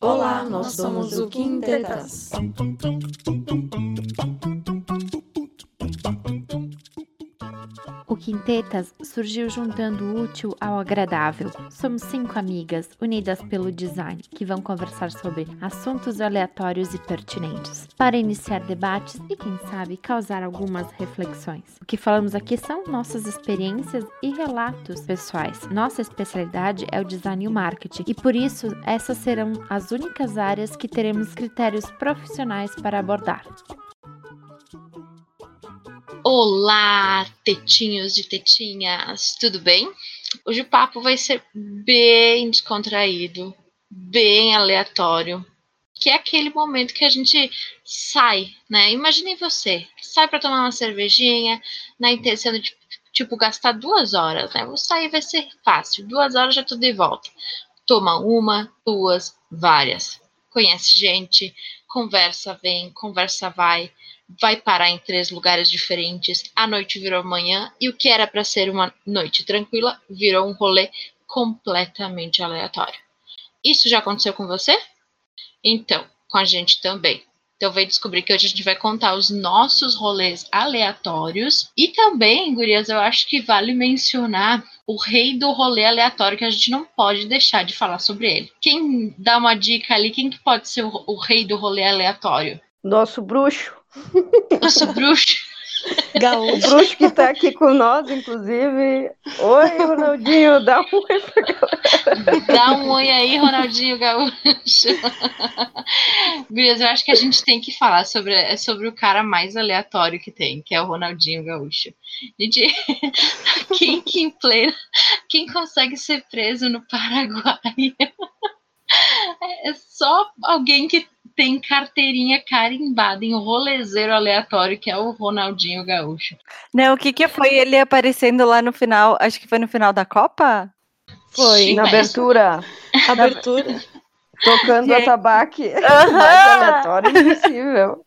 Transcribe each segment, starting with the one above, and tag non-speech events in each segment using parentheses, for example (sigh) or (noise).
Olá, nós somos o Quintetas. Quintetas surgiu juntando o útil ao agradável. Somos cinco amigas unidas pelo design que vão conversar sobre assuntos aleatórios e pertinentes para iniciar debates e, quem sabe, causar algumas reflexões. O que falamos aqui são nossas experiências e relatos pessoais. Nossa especialidade é o design e o marketing e por isso essas serão as únicas áreas que teremos critérios profissionais para abordar. Olá, tetinhos de tetinhas, tudo bem? Hoje o papo vai ser bem descontraído, bem aleatório, que é aquele momento que a gente sai, né? Imagine você, sai para tomar uma cervejinha, na intenção de tipo gastar duas horas, né? Vou sair vai ser fácil, duas horas já tudo de volta. Toma uma, duas, várias. Conhece gente, conversa vem, conversa vai vai parar em três lugares diferentes, a noite virou manhã e o que era para ser uma noite tranquila virou um rolê completamente aleatório. Isso já aconteceu com você? Então, com a gente também. Então, vem descobrir que hoje a gente vai contar os nossos rolês aleatórios. E também, gurias, eu acho que vale mencionar o rei do rolê aleatório, que a gente não pode deixar de falar sobre ele. Quem dá uma dica ali, quem que pode ser o, o rei do rolê aleatório? Nosso bruxo. Nosso bruxo. Gaúcho. O bruxo que tá aqui com nós, inclusive. Oi, Ronaldinho, dá um oi pra galera. Dá um oi aí, Ronaldinho Gaúcho. Gurias, eu acho que a gente tem que falar sobre, é sobre o cara mais aleatório que tem, que é o Ronaldinho Gaúcho. Gente, (laughs) quem, quem, play, quem consegue ser preso no Paraguai? É só alguém que tem carteirinha carimbada em rolezeiro aleatório, que é o Ronaldinho Gaúcho. Não, o que que foi ele aparecendo lá no final? Acho que foi no final da Copa? Foi, Sim, na mas- abertura. (laughs) Abertura. Tocando Gente. atabaque. Aham. (laughs) Mais aleatório impossível.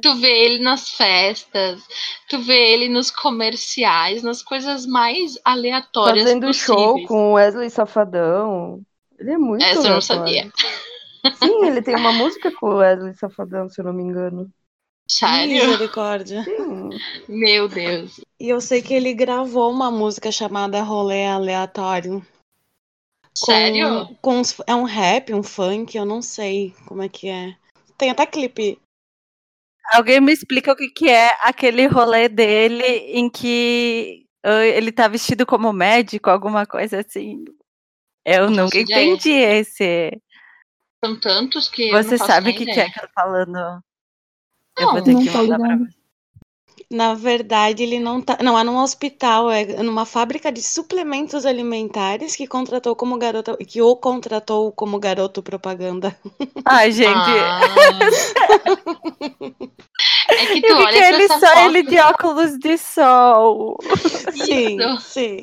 Tu vê ele nas festas, tu vê ele nos comerciais, nas coisas mais aleatórias Fazendo show possíveis. com o Wesley Safadão. Ele é muito Essa eu não sabia. Sim, ele tem uma música com o Wesley Safadão, se eu não me engano. Sério? Misericórdia. Sim. Meu Deus. E eu sei que ele gravou uma música chamada Rolê Aleatório. com- Sério? Com, uns- é um rap, um funk, eu não sei como é que é. Tem até clipe. Alguém me explica o que, que é aquele rolê dele em que ah, ele tá vestido como médico, alguma coisa assim. Eu Não nunca entendi esse. São tantos que. eu não Você sabe o que, que é que eu tô falando? eu Não, vou ter não que mandar pra você. Na verdade, ele não tá. Não, é num hospital, é numa fábrica de suplementos alimentares que contratou como garoto. Que o contratou como garoto propaganda. (laughs) Ai, gente. Ah. (laughs) é que tu eu olha que pra ele essa só foto, ele de óculos de sol. Sim, sim.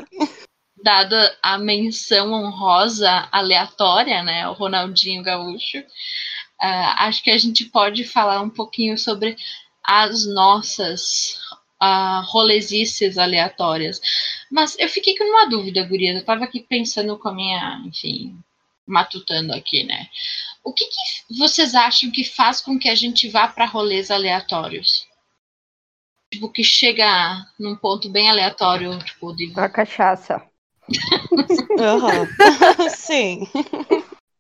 Dada a menção honrosa aleatória, né, o Ronaldinho Gaúcho, ah, acho que a gente pode falar um pouquinho sobre as nossas ah, rolezices aleatórias. Mas eu fiquei com uma dúvida, gurias. Eu tava aqui pensando com a minha, enfim, matutando aqui, né? O que, que vocês acham que faz com que a gente vá para rolês aleatórios? Tipo, que chega num ponto bem aleatório, tipo, de A cachaça. Aham. (laughs) sim.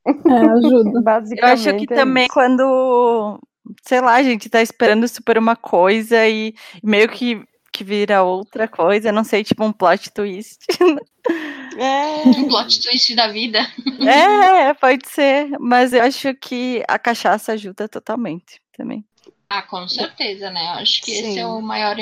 É, ajuda. Basicamente. Eu acho que é também isso. quando, sei lá, a gente tá esperando super uma coisa e meio que, que vira outra coisa, não sei, tipo um plot twist. É. um plot twist da vida. é, pode ser, mas eu acho que a cachaça ajuda totalmente também. Ah, com certeza, né? Eu acho que esse Sim. é o maior.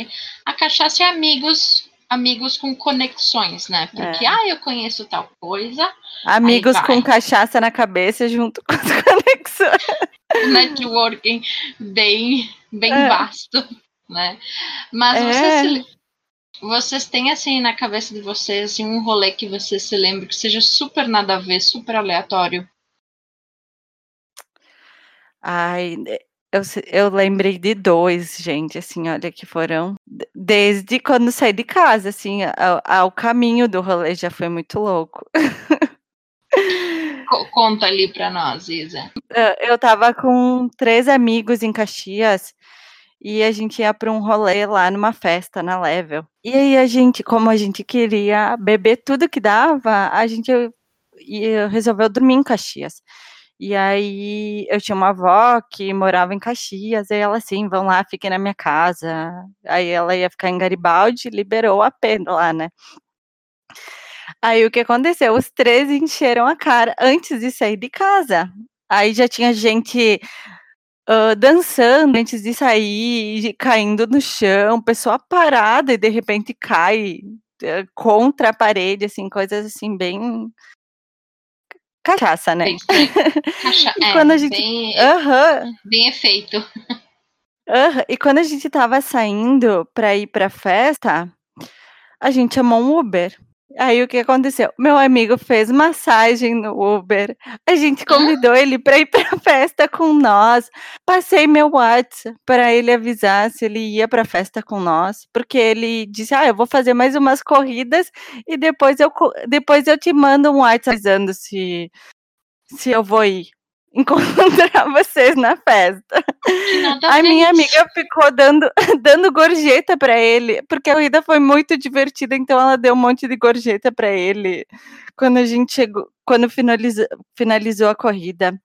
A cachaça é amigos, amigos com conexões, né? Porque, É. ah, eu conheço tal coisa, Amigos com cachaça na cabeça junto (laughs) com as conexões. networking bem, bem É. vasto, né? Mas É. vocês, vocês têm, assim, na cabeça de vocês, assim, um rolê que você se lembre que seja super nada a ver, super aleatório? Ai, Eu, eu lembrei de dois, gente, assim, olha, que foram desde quando saí de casa, assim, ao, ao caminho do rolê já foi muito louco. Co- conta ali pra nós, Isa. Eh, (laughs) Eu tava com três amigos em Caxias e a gente ia para um rolê lá numa festa na Level. E aí a gente, como a gente queria beber tudo que dava, a gente ia- resolveu dormir em Caxias. E aí eu tinha uma avó que morava em Caxias, e ela assim, vão lá, fiquem na minha casa. Aí ela ia ficar em Garibaldi, liberou a pena lá, né? Aí o que aconteceu? Os três encheram a cara antes de sair de casa. Aí já tinha gente ah, dançando antes de sair, caindo no chão, pessoa parada e de repente cai eh, contra a parede, assim, coisas assim, bem. Cachaça, né? Bem. Cacha- (laughs) E é, quando a gente- bem, bem efeito. Aham, E quando a gente tava saindo pra ir pra festa, a gente chamou um Uber. Aí o que aconteceu? Meu amigo fez massagem no Uber. A gente convidou ele pra ir pra festa com nós. Passei meu WhatsApp pra ele avisar se ele ia pra festa com nós, porque ele disse: "Ah, eu vou fazer mais umas corridas e depois eu depois eu te mando um WhatsApp avisando se se eu vou ir encontrar (laughs) vocês na festa". A minha amiga ficou dando, (laughs) dando gorjeta pra ele, porque a corrida foi muito divertida, então ela deu um monte de gorjeta pra ele quando a gente chegou, quando finalizou, finalizou a corrida.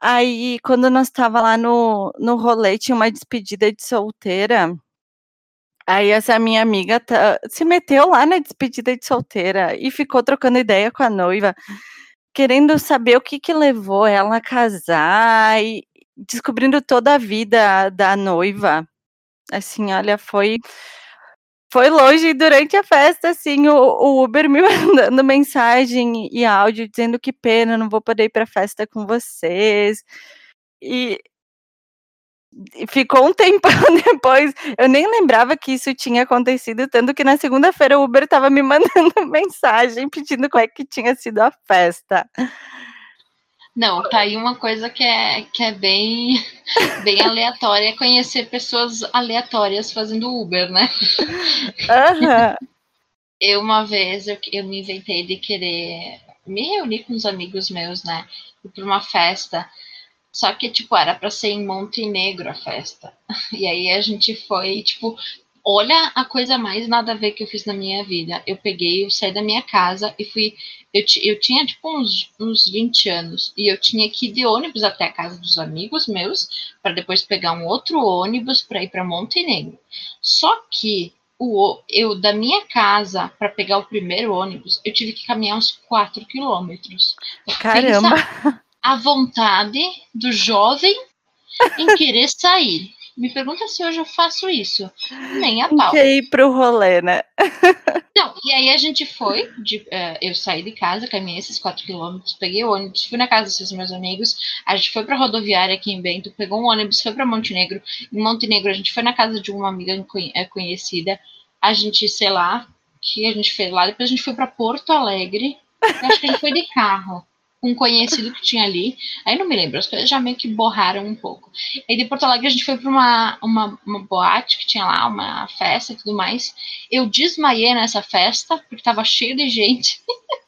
Aí, quando nós tava lá no, no rolê, tinha uma despedida de solteira. Aí essa minha amiga tá- se meteu lá na despedida de solteira e ficou trocando ideia com a noiva, querendo saber o que que levou ela a casar e descobrindo toda a vida da noiva. Assim, olha, foi foi longe durante a festa, assim, o, o Uber me (laughs) mandando mensagem e áudio dizendo que pena, não vou poder ir pra festa com vocês. E ficou um tempão (laughs) depois. Eu nem lembrava que isso tinha acontecido, tanto que na segunda-feira o Uber estava me (laughs) mandando mensagem pedindo como é que tinha sido a festa. Não, tá aí uma coisa que é, que é bem, (laughs) bem aleatória, é conhecer pessoas aleatórias fazendo Uber, né? Aham. Eu, uma vez, eu, eu me inventei de querer me reunir com uns amigos meus, né? Ir pra uma festa. Só que, tipo, era pra ser em Montenegro a festa. (laughs) E aí a gente foi, tipo, olha a coisa mais nada a ver que eu fiz na minha vida. Eu peguei, eu saí da minha casa e fui. Eu, eu tinha, tipo, uns, uns 20 anos. E eu tinha que ir de ônibus até a casa dos amigos meus, para depois pegar um outro ônibus para ir para Montenegro. Só que o, eu da minha casa para pegar o primeiro ônibus, eu tive que caminhar uns 4 quilômetros. Caramba. A vontade do jovem em querer (laughs) sair. Me pergunta se hoje eu faço isso. Nem a pau. Quer ir pro rolê, né? (laughs) Não, e aí a gente foi, de- eh, eu saí de casa, caminhei esses 4 quilômetros, peguei o ônibus, fui na casa desses meus amigos, a gente foi pra rodoviária aqui em Bento, pegou um ônibus, foi pra Montenegro, em Montenegro a gente foi na casa de uma amiga eh, conhecida, a gente, sei lá, que a gente fez lá, depois a gente foi pra Porto Alegre, acho que a gente foi de carro, um conhecido que tinha ali, aí não me lembro, as coisas já meio que borraram um pouco. Aí de Porto Alegre a gente foi pra uma, uma, uma boate que tinha lá, uma festa e tudo mais, eu desmaiei nessa festa, porque tava cheio de gente.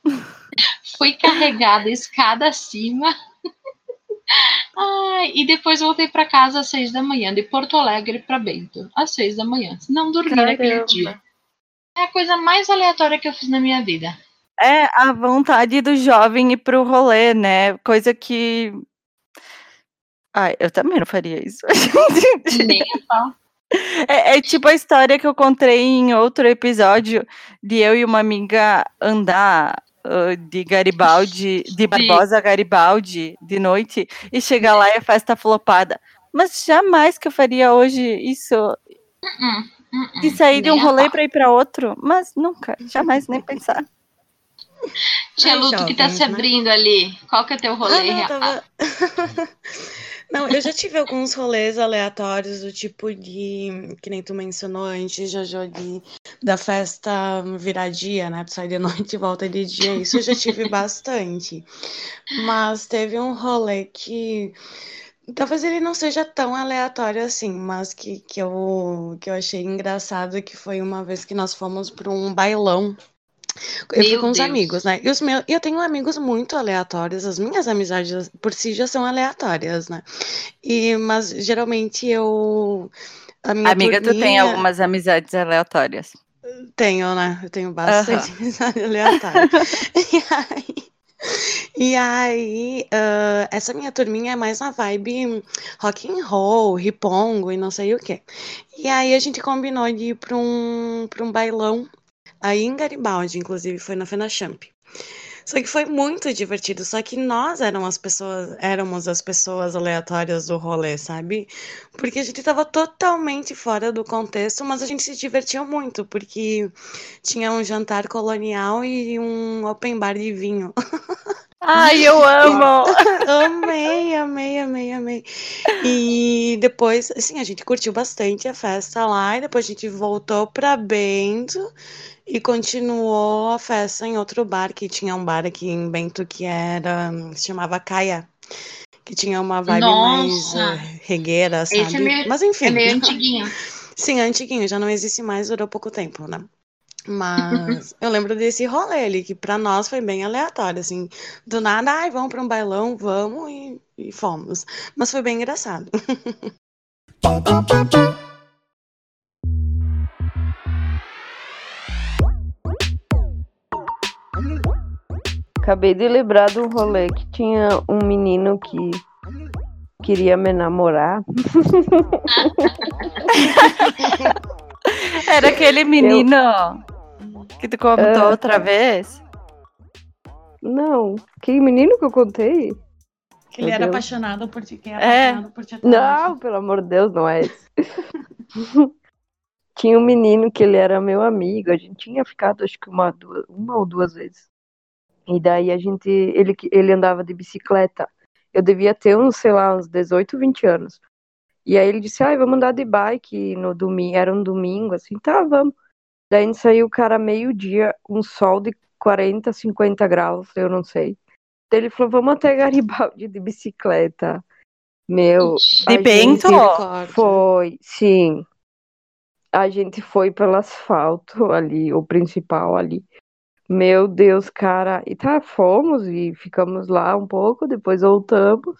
(laughs) Fui carregada escada acima. (laughs) Ai, e depois voltei para casa às seis da manhã, de Porto Alegre para Bento, às seis da manhã. Não dormi naquele Caramba. dia. É a coisa mais aleatória que eu fiz na minha vida. É a vontade do jovem ir pro rolê, né? Coisa que. Ai, eu também não faria isso. (laughs) Nem. É, é tipo a história que eu contei em outro episódio de eu e uma amiga andar ah, de Garibaldi, de Barbosa Garibaldi de noite e chegar lá e a festa flopada. Mas jamais que eu faria hoje isso hum, hum, de sair de um rolê para ir para outro. Mas nunca, jamais nem pensar. Tia Ai, Luto que tá jovens, se né? abrindo ali. Qual que é teu rolê, Ah, não, tava... (laughs) Não, eu já tive alguns rolês aleatórios do tipo de, que nem tu mencionou antes, Jojo, de, da festa virar dia, né? Tu sai de noite e volta de dia. Isso eu já tive (laughs) bastante. Mas teve um rolê que Talvez ele não seja tão aleatório assim, mas que, que, eu, que eu achei engraçado que foi uma vez que nós fomos para um bailão. Eu fui com os amigos, né? E os meus, eu tenho amigos muito aleatórios, as minhas amizades por si já são aleatórias, né? E, mas geralmente eu. A minha Amiga, tu tem turminha- algumas amizades aleatórias. Tenho, né? Eu tenho bastante (laughs) amizade aleatória. (laughs) e aí, e aí ah, essa minha turminha é mais na vibe rock and roll, ripongo e não sei o quê. E aí a gente combinou de ir para um, pra um bailão aí em Garibaldi, inclusive foi na Fenachamp. Só que foi muito divertido, só que nós éramos as pessoas, éramos as pessoas aleatórias do rolê, sabe? Porque a gente tava totalmente fora do contexto, mas a gente se divertiu muito, porque tinha um jantar colonial e um open bar de vinho. (laughs) Ai, eu amo! (laughs) Amei, amei, amei, amei. E depois, assim, a gente curtiu bastante a festa lá, e depois a gente voltou pra Bento e continuou a festa em outro bar, que tinha um bar aqui em Bento que era, se chamava Caia, que tinha uma vibe mais Nossa! eh, regueira, sabe? Esse é meio- Mas enfim. É meio (laughs) antiguinho. Sim, é antiguinho, já não existe mais, durou pouco tempo, né? Mas eu lembro desse rolê ali, que pra nós foi bem aleatório, assim, do nada, ai, vamos pra um bailão, vamos, e, e fomos. Mas foi bem engraçado. Acabei de lembrar de um rolê que tinha um menino que queria me namorar. (laughs) Era aquele menino que tu contou Ah, outra vez. Não, que menino que eu contei? Que ele era apaixonado por ti, que É. apaixonado por ti. Não, pelo amor de Deus, não é esse. (laughs) tinha um menino que ele era meu amigo, a gente tinha ficado acho que uma, duas, uma ou duas vezes. E daí a gente, ele, ele andava de bicicleta. Eu devia ter uns, sei lá, uns 18, 20 anos. E aí ele disse, ai, vamos andar de bike no domingo, era um domingo, assim, tá, vamos. Daí a gente saiu, cara, meio-dia, um sol de 40, 50 graus, eu não sei. Daí ele falou, vamos até Garibaldi de bicicleta. Meu, De Bento? foi, sim. A gente foi pelo asfalto ali, o principal ali. Meu Deus, cara. E tá, fomos e ficamos lá um pouco, depois voltamos.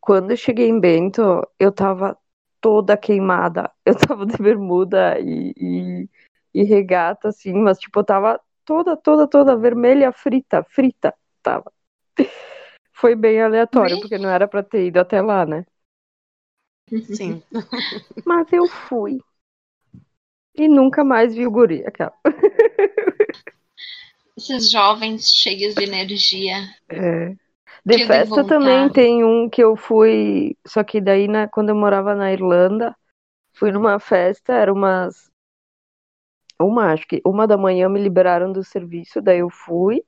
Quando eu cheguei em Bento, eu tava toda queimada. Eu tava de bermuda e, e, e regata, assim, mas tipo, tava toda, toda, toda vermelha, frita, frita, tava. (laughs) Foi bem aleatório, Bem- porque não era pra ter ido até lá, né? Sim. (laughs) Mas eu fui. E nunca mais vi o guri, aquela. (laughs) Esses jovens cheios de energia. É. De festa também tem um que eu fui, só que daí na, quando eu morava na Irlanda, fui numa festa, era umas uma, acho que uma da manhã me liberaram do serviço, daí eu fui.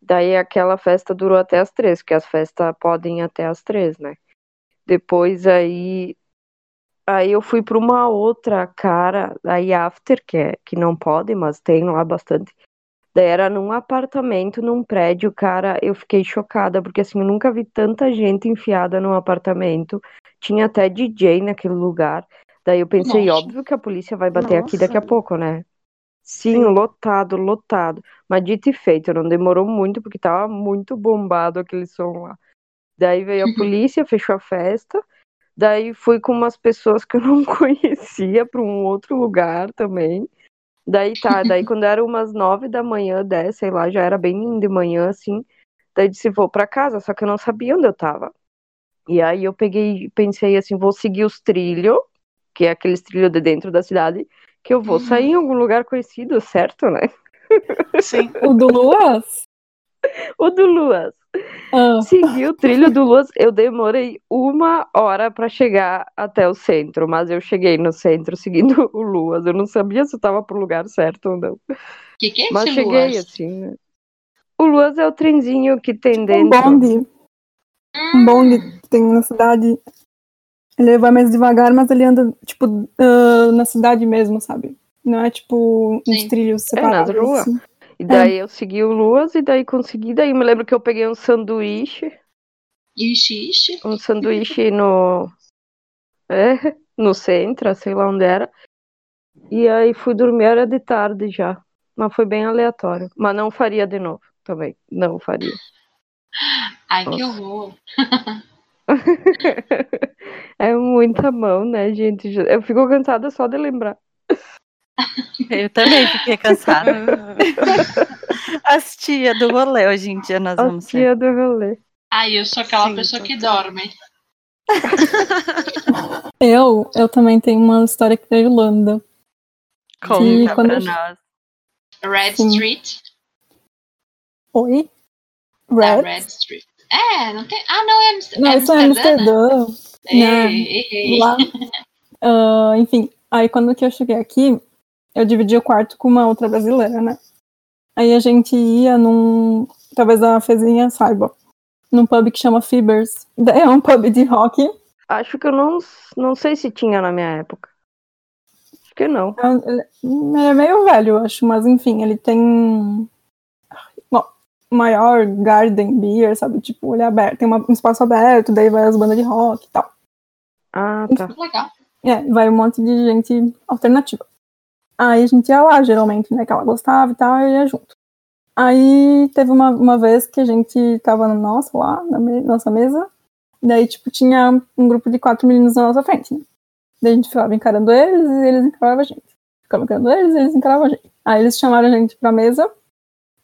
Daí aquela festa durou até as três, porque as festas podem ir até as três, né? Depois aí aí eu fui para uma outra cara, aí after, que é que não pode, mas tem lá bastante. Daí era num apartamento, num prédio, cara, eu fiquei chocada, porque assim, eu nunca vi tanta gente enfiada num apartamento. Tinha até DJ naquele lugar. Daí eu pensei, Nossa. óbvio que a polícia vai bater aqui daqui a Nossa. pouco, né? Sim, Sim. lotado, lotado. Mas dito e feito, não demorou muito, porque tava muito bombado aquele som lá. Daí veio a (laughs) polícia, fechou a festa. Daí fui com umas pessoas que eu não (laughs) conhecia para um outro lugar também. Daí tá, daí quando era umas nove da manhã, dez, sei lá, já era bem de manhã, assim. Daí disse, vou pra casa, só que eu não sabia onde eu tava. E aí eu peguei, pensei assim, vou seguir os trilhos, que é aqueles trilhos de dentro da cidade, que eu vou sair em algum lugar conhecido, certo, né? Sim. (laughs) O do Luas? O do Luas. Ah, Segui o trilho do Luas, eu demorei uma hora pra chegar até o centro, mas eu cheguei no centro seguindo (laughs) o Luas. Eu não sabia se eu tava pro lugar certo ou não. O que, que é Mas cheguei, Luas? assim, né? O Luas é o trenzinho que tem um dentro. bonde. Um bonde que tem na cidade. Ele vai mais devagar, mas ele anda, tipo, ah, na cidade mesmo, sabe? Não é tipo uns Sim. trilhos É, nas separados. ruas. assim. E daí eu segui o Luas e daí consegui. Daí me lembro que eu peguei um sanduíche. Ixi, ixi. um sanduíche no. É, no centro, sei lá onde era. E aí fui dormir, era de tarde já. Mas foi bem aleatório. Mas não faria de novo também. Não faria. Ai, que Nossa. horror. (laughs) (laughs) É muita mão, né, gente? Eu fico cansada só de lembrar. Eu também fiquei cansada. (laughs) As tia do rolê hoje em dia nós A vamos ser. tia do rolê. Ai, eu sou aquela Sim, pessoa que dorme. (laughs) Eu, eu também tenho uma história aqui da Irlanda. Conta quando pra eu- nós. Red Sim. Street. Oi? Da Red? Red Street. É, não tem. Ah, não, é, Não, é isso é Amsterdã. Amsterdã. né? Ei. Lá. Ah, enfim, aí quando que eu cheguei aqui, eu dividi o quarto com uma outra brasileira, né? Aí a gente ia num. Talvez a Fezinha saiba. Num pub que chama Fibers. (laughs) É um pub de rock. Acho que eu não, não sei se tinha na minha época. Acho que não. É ele é meio velho, eu acho, mas enfim, ele tem. Maior garden beer, sabe? Tipo, ele é aberto, tem uma- um espaço aberto, daí vai as bandas de rock e tal. Ah, tá. Legal. É, vai um monte de gente alternativa. Aí a gente ia lá, geralmente, né? Que ela gostava e tal, eu ia junto. Aí teve uma, uma vez que a gente tava nossa, lá, na me- nossa mesa. Daí, tipo, tinha um grupo de quatro meninos na nossa frente, né? Daí a gente ficava encarando eles e eles encaravam a gente. Ficava encarando eles e eles encaravam a gente. Aí eles chamaram a gente pra mesa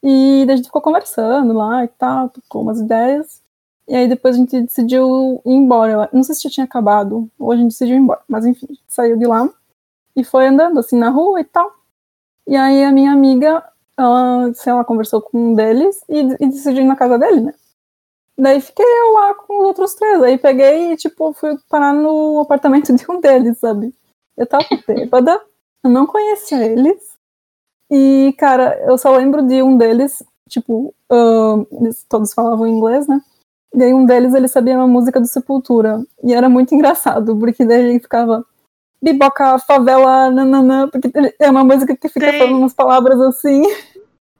e a gente ficou conversando lá e tal, tocou umas ideias. E aí depois a gente decidiu ir embora. Não sei se já tinha acabado, ou a gente decidiu ir embora. Mas enfim, saiu de lá e foi andando assim na rua e tal. E aí a minha amiga, ela, sei lá, conversou com um deles e, e decidiu ir na casa dele, né? Daí fiquei eu lá com os outros três. Aí peguei e, tipo, fui parar no apartamento (laughs) de um deles, sabe? Eu tava bêbada, eu não conhecia eles. E, cara, eu só lembro de um deles, tipo, ahn, eles todos falavam inglês, né? E aí um deles, ele sabia uma música do Sepultura. E era muito engraçado, porque daí ele ficava biboca, favela, nananã, porque é uma música que fica Tem. falando umas palavras assim.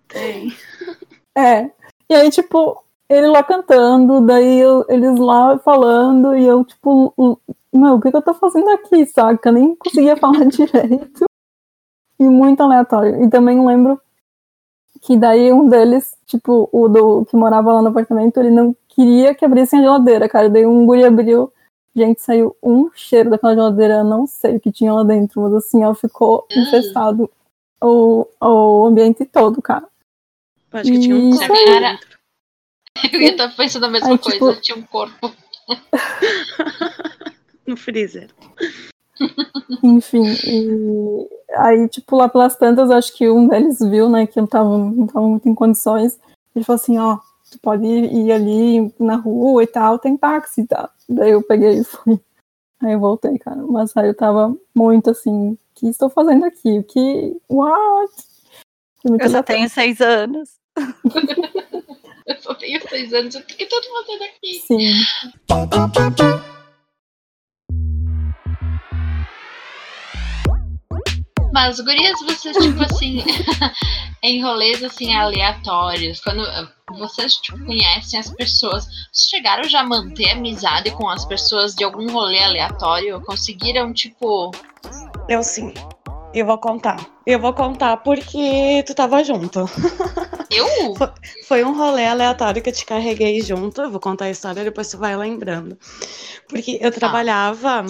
Tem. (laughs) É. E aí, tipo, ele lá cantando, daí eu- eles lá falando, e eu, tipo, l- meu, o que, que eu tô fazendo aqui, saca? Nem conseguia falar (laughs) direito. E muito aleatório. E também lembro que daí um deles, tipo, o do que morava lá no apartamento, ele não queria que abrissem a geladeira, cara. Daí um guri abriu. Gente, saiu um cheiro daquela geladeira, eu não sei o que tinha lá dentro, mas assim, ó, ficou Hum. infestado o, o ambiente todo, cara. Eu acho que tinha um corpo dentro. (laughs) Eu ia estar pensando a mesma Aí, coisa. tipo- Tinha um corpo. (laughs) no freezer. Enfim, e aí, tipo, lá pelas tantas, acho que um deles viu, né, que eu tava, não tava muito em condições. Ele falou assim, ó, tu pode ir ali na rua e tal, tem táxi e tal. Daí eu peguei e fui. Aí eu voltei, cara. Mas aí eu tava muito assim, o que estou fazendo aqui? O que. What? Eu só tenho seis anos. (laughs) Eu só tenho seis anos. O que eu tô fazendo aqui? Sim. Mas, gurias, vocês, tipo assim, (laughs) em rolês, assim, aleatórios, quando eh, vocês, tipo, conhecem as pessoas, vocês chegaram já a manter amizade com as pessoas de algum rolê aleatório? Conseguiram, tipo... Eu sim. Eu vou contar. Eu vou contar porque tu tava junto. (laughs) Eu? Foi um rolê aleatório que eu te carreguei junto. Eu vou contar a história, depois tu vai lembrando. Porque eu trabalhava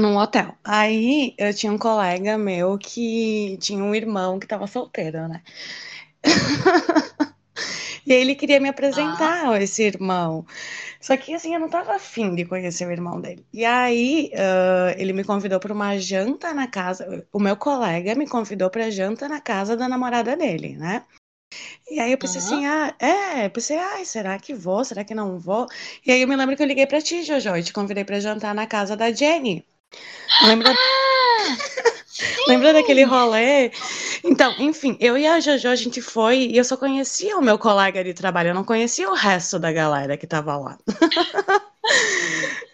num hotel. Aí eu tinha um colega meu que tinha um irmão que tava solteiro, né? (laughs) e ele queria me apresentar a esse irmão. Só que assim, eu não tava afim de conhecer o irmão dele. E aí ah, ele me convidou para uma janta na casa. O meu colega me convidou para janta na casa da namorada dele, né? E aí eu pensei assim, ah, é, eu pensei, ai, será que vou? Será que não vou? E aí eu me lembro que eu liguei pra ti, Jojo, e te convidei pra jantar na casa da Jenny. Lembra, Ah, (laughs) lembra daquele rolê? Então, enfim, eu e a Jojo, a gente foi, e eu só conhecia o meu colega de trabalho, eu não conhecia o resto da galera que tava lá. (laughs)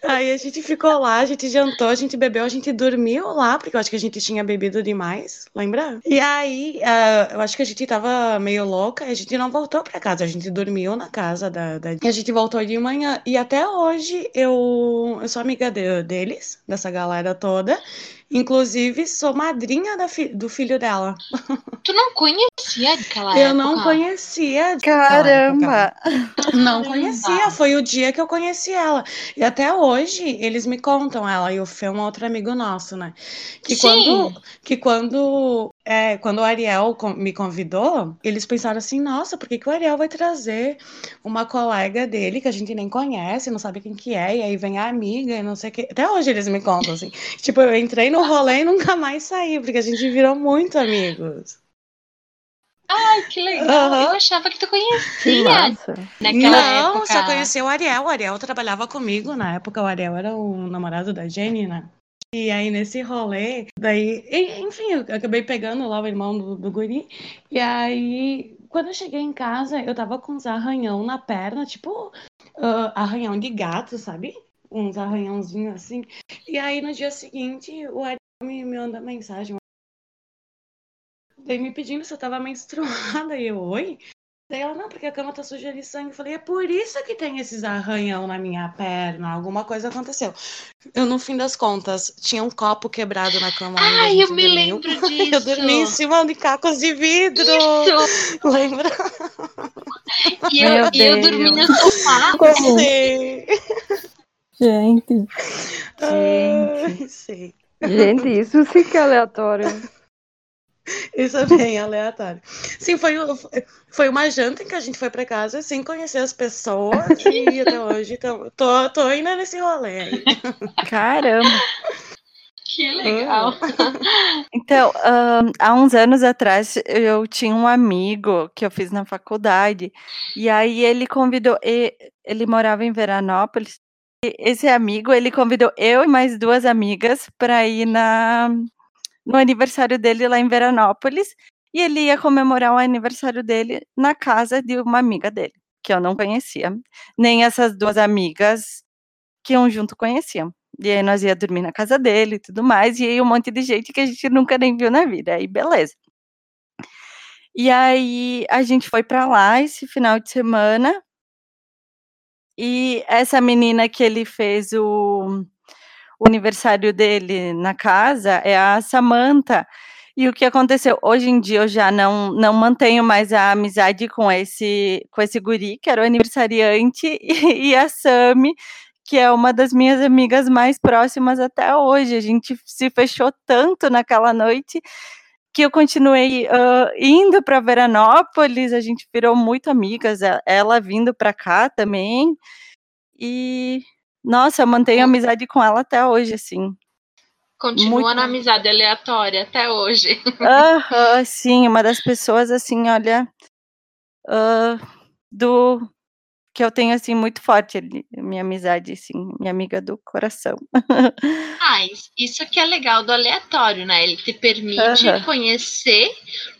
Aí a gente ficou lá, a gente jantou, a gente bebeu, a gente dormiu lá, porque eu acho que a gente tinha bebido demais, lembra? E aí, uh, eu acho que a gente tava meio louca e a gente não voltou pra casa, a gente dormiu na casa da. da... E a gente voltou de manhã. E até hoje eu, eu sou amiga de, deles, dessa galera toda. Inclusive, sou madrinha fi do filho dela. (laughs) Tu não conhecia aquela Eu época? não conhecia. Caramba! Não conhecia. Foi o dia que eu conheci ela. E até hoje eles me contam ela e o Fê é um outro amigo nosso, né? Que Sim. quando, que quando, é, quando o Ariel me convidou, eles pensaram assim: nossa, por que, que o Ariel vai trazer uma colega dele que a gente nem conhece, não sabe quem que é, e aí vem a amiga e não sei o que. Até hoje eles me contam assim. tipo, eu entrei no rolê e nunca mais saí, porque a gente virou muito amigos. Ai, que legal. Aham. Eu achava que tu Que conhecia massa. naquela não, época. só conheci o Ariel. O Ariel trabalhava comigo na época. O Ariel era o namorado da Jenny, né? E aí, nesse rolê, daí, enfim, eu acabei pegando lá o irmão do, do guri. E aí, quando eu cheguei em casa, eu tava com uns arranhão na perna, tipo, ah, arranhão de gato, sabe? Uns arranhãozinhos assim. E aí, no dia seguinte, o Ariel me, me manda mensagem. Daí me pedindo se eu tava menstruada. E eu, oi? Daí ela, não, porque a cama tá suja de sangue. Eu falei, é por isso que tem esses arranhão na minha perna. Alguma coisa aconteceu. Eu, no fim das contas, tinha um copo quebrado na cama. Ai, gente eu me dormiu. lembro (laughs) disso. Eu dormi em cima de cacos de vidro. Isso! (laughs) Lembra? E eu, Meu e eu dormi no sofá. Como? Sim. Gente, sim. Gente, isso é aleatório. Isso é bem aleatório. Sim, foi, foi uma janta em que a gente foi pra casa sem conhecer as pessoas e até hoje tô, tô, tô ainda nesse rolê aí. Caramba! Que legal. Então, ahn, há uns anos atrás, eu tinha um amigo que eu fiz na faculdade, e aí ele convidou, e- ele morava em Veranópolis, e esse amigo, ele convidou eu e mais duas amigas para ir na, no aniversário dele lá em Veranópolis, e ele ia comemorar o aniversário dele na casa de uma amiga dele, que eu não conhecia, nem essas duas amigas que iam junto conheciam. E aí nós ia dormir na casa dele e tudo mais, e aí um monte de gente que a gente nunca nem viu na vida. Aí beleza. E aí a gente foi pra lá esse final de semana. E essa menina que ele fez o, o aniversário dele na casa é a Samantha. E o que aconteceu? Hoje em dia eu já não, não mantenho mais a amizade com esse, com esse guri, que era o aniversariante, (laughs) e, e a Sami, que é uma das minhas amigas mais próximas até hoje. A gente se fechou tanto naquela noite que eu continuei ah, indo para Veranópolis, a gente virou muito amigas, e- ela vindo para cá também. E nossa, eu mantenho amizade com ela até hoje, assim. Continua Muito- na amizade aleatória até hoje. Aham, sim, uma das pessoas assim, olha, ah, do que eu tenho assim muito forte, minha amizade, assim, minha amiga do coração. (laughs) Ah, is- isso que é legal do aleatório, né? Ele te permite Aham. conhecer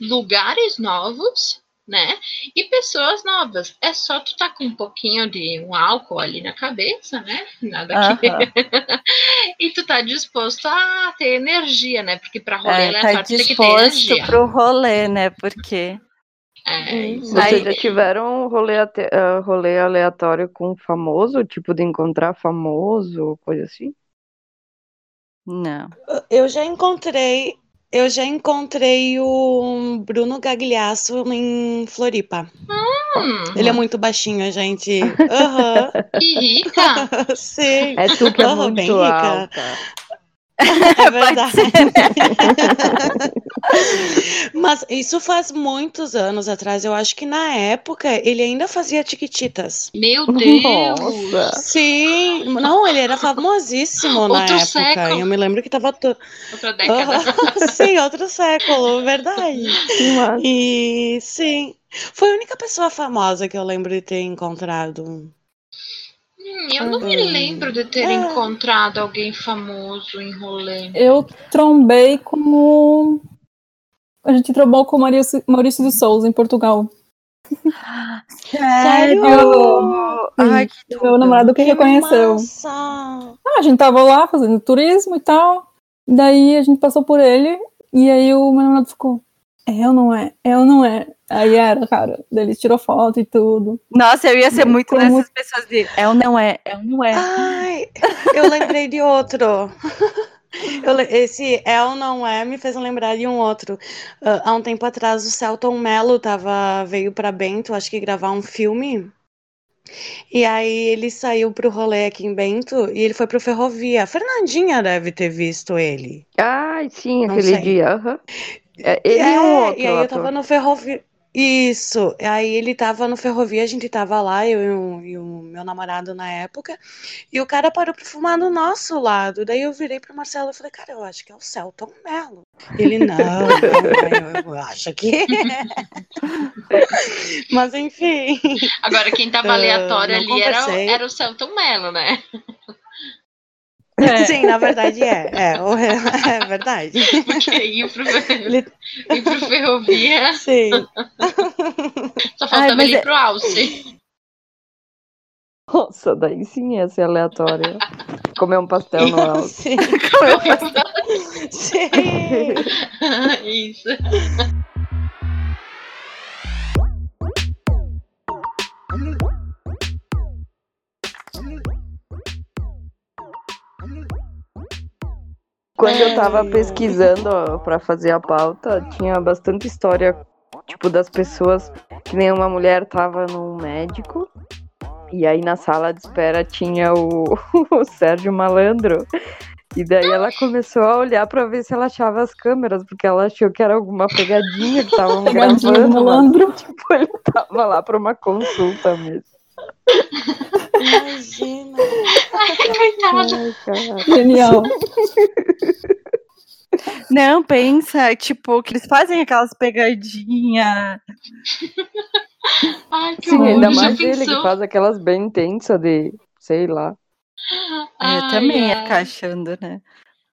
lugares novos, né? E pessoas novas. É só tu tá com um pouquinho de um álcool ali na cabeça, né? Nada que... Aham. (laughs) e tu tá disposto a ter energia, né? Porque pra rolê É, aleatório tá tu tem que ter disposto energia. pro rolê, né? Porque É, isso Vocês Aí- já tiveram um rolê, ate- ah, rolê aleatório com famoso? Tipo, de encontrar famoso, coisa assim? não. Eu já encontrei, eu já encontrei o Bruno Gagliasso em Floripa. Hum, Ele é muito baixinho, gente. (laughs) Aham, que rica! (laughs) sim. É tu que é Aham, bem muito rica. alta. É (laughs) verdade. (laughs) Mas isso faz muitos anos atrás. Eu acho que na época ele ainda fazia tiquititas. Meu Deus! Nossa. Sim, não, ele era famosíssimo na Outro época. século. Eu me lembro que tava. To... Outra década. (laughs) Sim, outro século, verdade. Massa. E sim, foi a única pessoa famosa que eu lembro de ter encontrado. Eu não me Hum. lembro de ter É. encontrado alguém famoso em rolê. eu trombei com. A gente trombou com o Maurício, Maurício de Souza, em Portugal. Sério? Ai, que Meu namorado que reconheceu. Massa. Ah, a gente tava lá fazendo turismo e tal. Daí a gente passou por ele e aí o meu namorado ficou. É ou não é? É ou não é? Aí era, cara. Ele tirou foto e tudo. Nossa, eu ia ser muito Como- dessas pessoas de é ou não é, é ou não é. Ai, eu lembrei de outro. (laughs) Eu esse é ou não é me fez lembrar de um outro. Ah, há um tempo atrás, o Celton Mello tava, veio para Bento, acho que gravar um filme. E aí ele saiu pro rolê aqui em Bento e ele foi pro Ferrovia. A Fernandinha deve ter visto ele. Ai, sim, Não aquele sei. dia. Aham. É, ele e um É, outro e aí eu tava no Ferrovia. Isso, aí ele tava no Ferrovia, a gente tava lá, eu e o, e o meu namorado na época, e o cara parou pra fumar do nosso lado. Daí eu virei pro Marcelo e falei, cara, eu acho que é o Celton Mello. Ele, não, não (laughs) é, eu acho que é. (laughs) Mas enfim. Agora, quem tava Ah, aleatório não ali era, era o Celton Mello, né? É. (laughs) Sim, na verdade é. É, o- (laughs) é verdade. Porque ir pro, ir pro Ferrovia, Sim. só faltava mas ele ir é- pro Alce. Nossa, daí sim ia ser aleatório. Comer um pastel no (laughs) alto. Sim. Sim. Isso. Quando eu tava pesquisando ó, pra fazer a pauta, tinha bastante história, tipo, das pessoas que nem uma mulher tava num médico. E aí na sala de espera tinha o, (laughs) o Sérgio Malandro. E daí ela começou a olhar pra ver se ela achava as câmeras, porque ela achou que era alguma pegadinha que estavam gravando. Mas, malandro. (laughs) tipo, ele tava lá pra uma consulta mesmo. Imagina. Ai. Genial. (laughs) Não, pensa, tipo, que eles fazem aquelas pegadinhas. Ai, que Sim, horror. ainda mais ele que faz aquelas bem intensas de, sei lá. É, eu Ai, também ia ai. ficar achando, né?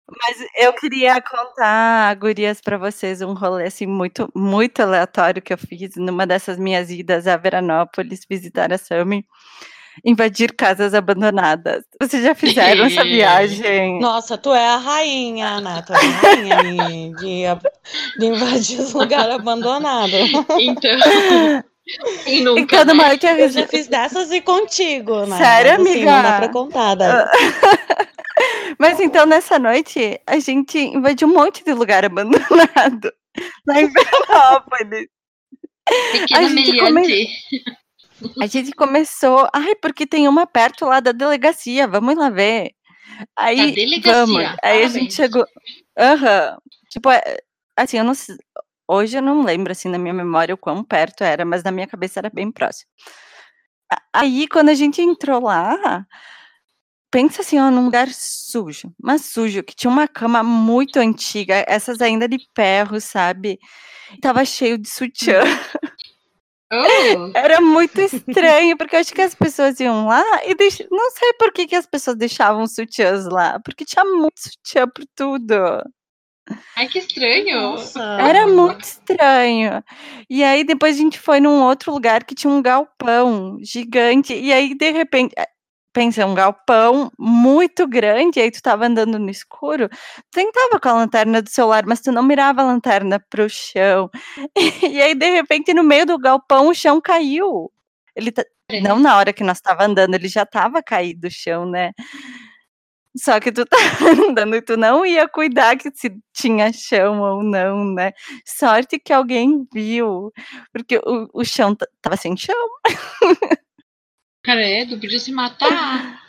Mas eu queria contar, gurias, pra vocês um rolê assim muito, muito aleatório que eu fiz numa dessas minhas idas a Veranópolis visitar a Sami. Invadir casas abandonadas. Vocês já fizeram essa (laughs) viagem? Nossa, tu é a rainha, né? Tu é a rainha de, de, invadir os lugares abandonados. Então. (laughs) E nunca. Né? numa outra Eu já fiz dessas e contigo, né? Sério, Mas, assim, amiga? Não dá pra contar, daí. (laughs) Mas então, nessa noite, a gente invadiu um monte de lugar abandonado. Lá em Veranópolis. Pequena a gente come-. A gente começou. Ai, porque tem uma perto lá da delegacia, vamos lá ver. Aí, Da delegacia, vamos. Aí a gente chegou. Aham. Tipo, é- assim, eu não. Hoje eu não lembro, assim, na minha memória o quão perto era, mas na minha cabeça era bem próximo. Aí, quando a gente entrou lá, pensa assim, ó, num lugar sujo, mas sujo, que tinha uma cama muito antiga, essas ainda de ferro, sabe? E Tava cheio de sutiã. (laughs) Oh, (laughs) Era muito estranho, porque eu acho que as pessoas iam lá e deix... não sei por que, que as pessoas deixavam sutiãs lá, porque tinha muito sutiã por tudo. ai, que estranho. Nossa. Era muito estranho. E aí depois a gente foi num outro lugar que tinha um galpão gigante. E aí, de repente, eh, pensa, um galpão muito grande, e aí tu tava andando no escuro, tu tentava com a lanterna do celular, mas tu não mirava a lanterna pro chão. (laughs) E aí, de repente, no meio do galpão, o chão caiu. Ele tá- Não na hora que nós tava andando, ele já tava caído o chão, né? Só que tu (laughs) tá andando e tu não ia cuidar que se tinha chão ou não, né? Sorte que alguém viu, porque o, o chão tava sem chão. (laughs) Credo, podia se matar.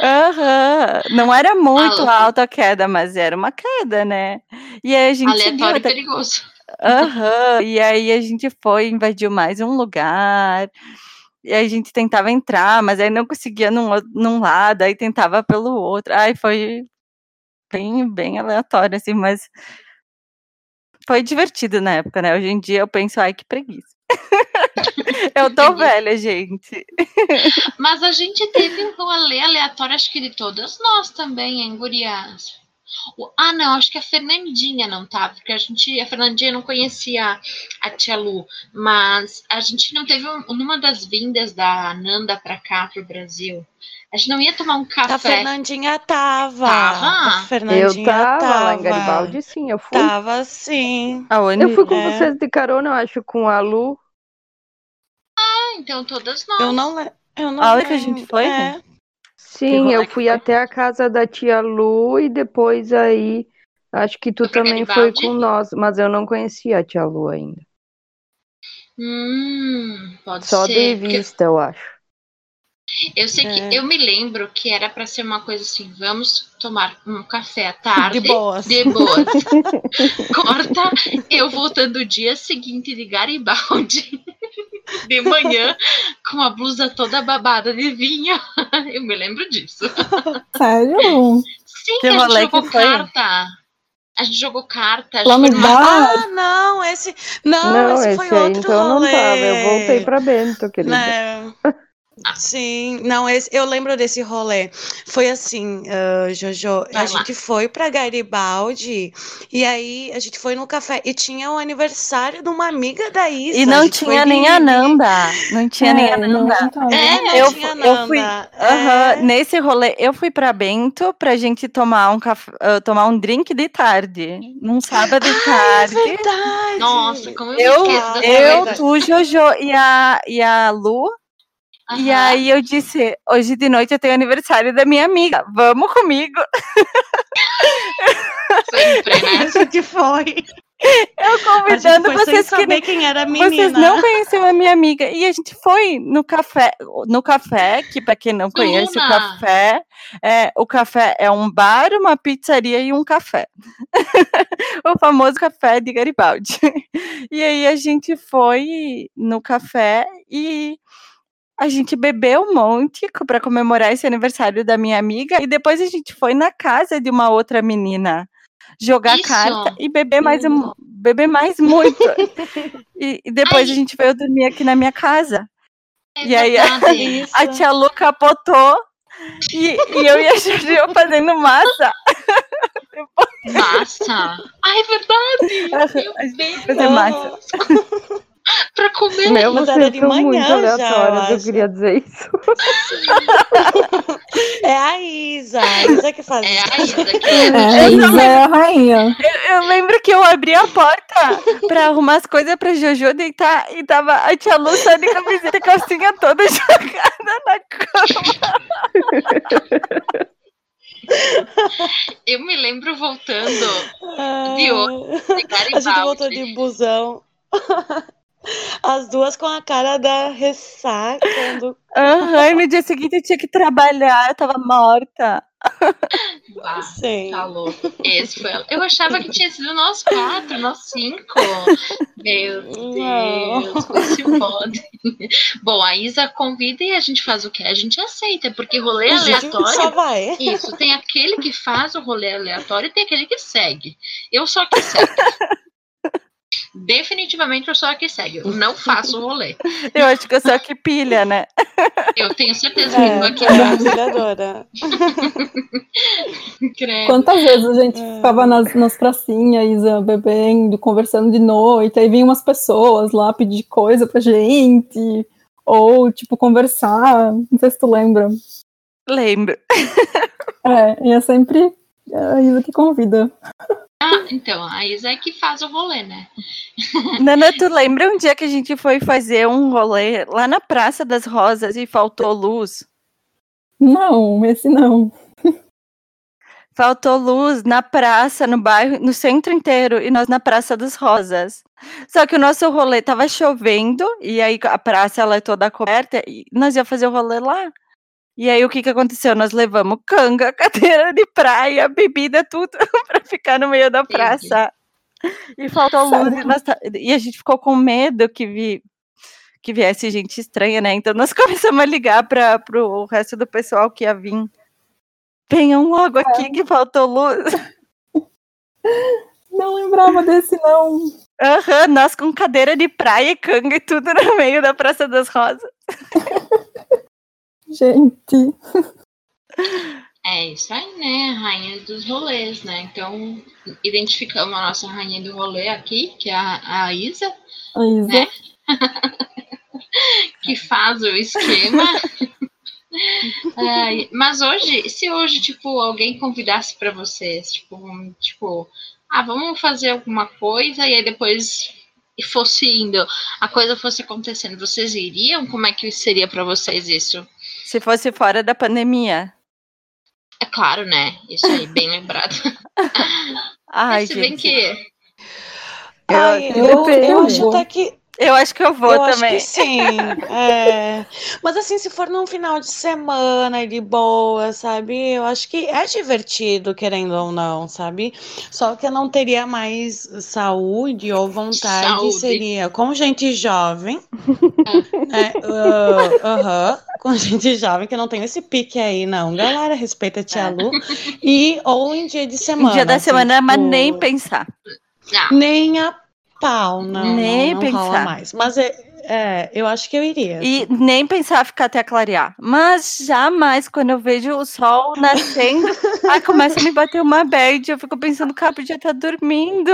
Aham. Não era muito alta a queda, mas era uma queda, né? E aí a gente Aleatório e até perigoso. Aham, E aí a gente foi, invadiu mais um lugar. E aí a gente tentava entrar, mas aí não conseguia num, num lado, aí tentava pelo outro. Ai, foi bem, bem aleatório, assim, mas foi divertido na época, né? Hoje em dia eu penso, ai, que preguiça. (laughs) eu tô velha, gente. (laughs) Mas a gente teve um rolê aleatório, acho que de todas nós também, hein, gurias? Ah, não, acho que a Fernandinha não tava, porque a gente, a Fernandinha não conhecia a tia Lu, mas a gente não teve um, numa das vindas da Nanda pra cá, pro Brasil. A gente não ia tomar um A café. Fernandinha tava. Tava? A Eu Fernandinha tava, lá em tava. Garibaldi, sim, eu fui. Tava sim. Aonde? Eu fui com É. vocês de carona, eu acho, com a Lu. Então todas nós. Eu não, le- eu não A hora que a lembro. gente foi? É. Sim, eu fui foi? até a casa da tia Lu e depois aí. Acho que tu também foi com nós, mas eu não conhecia a tia Lu ainda. Hum, pode Só de ser. porque vista, eu acho. Eu sei É. que eu me lembro que era pra ser uma coisa assim, vamos tomar um café à tarde. De boas. De boas. (laughs) Corta eu voltando o dia seguinte de Garibaldi. (laughs) De manhã, com a blusa toda babada de vinho. (laughs) Eu me lembro disso. Sério? Sim, Que a gente rolê jogou carta. A gente jogou carta. a Lá gente no bar? Ah, não, esse. Não, Não, esse esse foi aí outro então eu não rolê. tava. Eu voltei pra Bento, querida. Né? Sim, não, esse, eu lembro desse rolê. Foi assim, ah, Jojo, Vai a lá. gente foi pra Garibaldi e aí a gente foi no café e tinha o aniversário de uma amiga da Isa. E não tinha nem a Nanda. Não tinha nem a É, não, Nanda. É, Eu tinha fu- eu fui- Nanda. É. Nesse rolê, eu fui pra Bento pra gente tomar um café, ah, tomar um drink de tarde. Num sábado de Ah, é tarde. verdade. Nossa, como eu, Eu, me esqueço dessa eu, coisa. tu, Jojo e a, e a Lu. E Aham. aí eu disse, hoje de noite eu tenho aniversário da minha amiga. Vamos comigo. Sempre, né? (laughs) Isso que foi. Eu convidando vocês que quem era a menina. Vocês não conheciam a minha amiga. E a gente foi no café, no café, que para quem não conhece o Luna. café, é, o café é um bar, uma pizzaria e um café. (laughs) o famoso café de Garibaldi. (laughs) E aí a gente foi no café e a gente bebeu um monte para comemorar esse aniversário da minha amiga e depois a gente foi na casa de uma outra menina jogar Isso. carta e beber mais um, beber mais muito. (laughs) e, e depois a Ai. gente veio dormir aqui na minha casa. É E aí. (laughs) Isso. A tia Lu capotou e, e eu e a Juju fazendo massa. (laughs) Massa. Ai, é verdade. Meu A gente Deus. fazer massa. (laughs) Pra comer. Meu, Mas vocês era de manhã muito já, eu eu, queria dizer isso. (laughs) É a Isa. A Isa que faz É a Isa que É, a Isa é a rainha. Eu, eu lembro que eu abri a porta pra arrumar as coisas pra Jojo deitar e tava a tia Lu só de camiseta e calcinha toda (laughs) jogada na cama. Eu me lembro voltando Ah, de de A gente voltou de busão. As duas com a cara da ressaca. Do... Aham, e no dia seguinte eu tinha que trabalhar, eu tava morta. Ah, Sim. tá louco. Esse foi. Eu achava que tinha sido nós quatro, nós cinco. Meu. Deus, como se pode. Bom, a Isa convida e a gente faz o que? A gente aceita, porque rolê A gente só aleatório. vai. Isso, tem aquele que faz o rolê aleatório e tem aquele que segue. Eu a que segue. Definitivamente eu sou a que segue. Eu não faço o rolê. (laughs) Eu acho que eu sou a que pilha, né? (laughs) Eu tenho certeza que eu tô É, aqui. é a auxiliadora. (laughs) Credo. Quantas vezes a gente É. ficava nas, nas pracinhas, Isa, bebendo, conversando de noite, aí vinham umas pessoas lá pedir coisa pra gente, ou, tipo, conversar, não sei se tu lembra. Lembro. É, e é sempre a Isa que convida. Ah, então, a Isa é que faz o rolê, né? (laughs) Nana, tu lembra um dia que a gente foi fazer um rolê lá na Praça das Rosas e faltou luz? Não, esse não. Faltou luz na praça, no bairro, no centro inteiro, e nós na Praça das Rosas. Só que o nosso rolê tava chovendo, e aí a praça ela é toda coberta, e nós ia fazer o rolê lá. E aí o que que aconteceu? Nós levamos canga, (laughs) cadeira de praia, bebida, tudo (laughs) pra ficar no meio da praça. E faltou luz, e, ta- e a gente ficou com medo que vi que viesse gente estranha, né? Então nós (laughs) começamos a ligar para o resto do pessoal que ia vir. Venham logo aqui que faltou luz. Não lembrava desse, não. Aham, nós com cadeira de praia e canga e tudo no meio da Praça das Rosas. Gente. É isso aí, né? Rainha dos rolês, né? Então, identificamos a nossa rainha do rolê aqui, que é a, a Isa, A Isa. Né? (laughs) que faz o esquema. (laughs) Ai, mas hoje, se hoje, tipo, alguém convidasse para vocês, tipo, um- tipo, ah, vamos fazer alguma coisa e aí depois fosse indo, a coisa fosse acontecendo, vocês iriam? Como é que seria para vocês isso? Se fosse fora da pandemia. É claro, né? Isso aí, bem lembrado. (laughs) Ai, se bem gente. que que eu, eu depende. acho até que Eu acho que eu vou eu acho também. que sim. (laughs) é. Mas assim, se for num final de semana e de boa, sabe? Eu acho que é divertido, querendo ou não, sabe? Só que eu não teria mais saúde ou vontade, Saúde. seria com gente jovem, né? Ah, Aham, com gente jovem, que eu não tenho esse pique aí, não. Galera, respeita a tia Lu. E, ou em dia de semana. dia da assim, semana, mas tipo, nem pensar. não, nem a pau, não, Nem não, não rola pensar. mais. Mas é, é, eu acho que eu iria. E nem pensar ficar até clarear. Mas jamais, quando eu vejo o sol nascendo, ai, (laughs) começa a me bater uma bad. Eu fico pensando, cara, podia estar dormindo.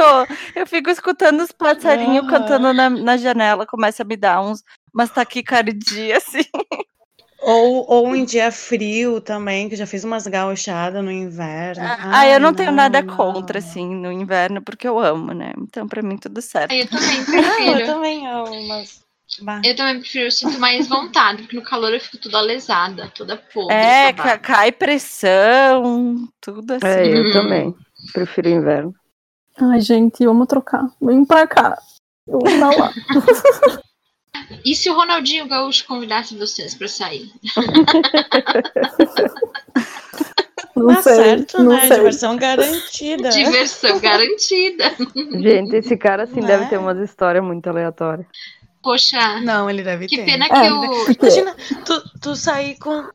Eu fico escutando os passarinhos Aham. cantando na, na janela, começa a me dar uns, umas taquicardia, assim. Ou, ou em dia frio também, que eu já fiz umas gauchadas no inverno. Ah, eu Ai, não tenho nada não. contra, assim, no inverno, porque eu amo, né? Então, pra mim, tudo certo. eu também Não, (laughs) eu prefiro. também amo, mas. bah. Eu também prefiro, eu sinto mais vontade, porque no calor eu fico toda lesada, toda podre. É, cai pressão, tudo assim. É, eu Uhum. também. Prefiro inverno. Ai, gente, vamos trocar. Vem pra cá. Eu vou pra lá. (laughs) E se o Ronaldinho Gaúcho convidasse vocês pra sair? Não Tá sei. certo, não né? sei. Diversão garantida. Diversão garantida. Gente, esse cara assim Não deve é? ter umas histórias muito aleatórias. Poxa, Não, ele deve que ter. pena É, que o. Porque Imagina, tu, tu sair com.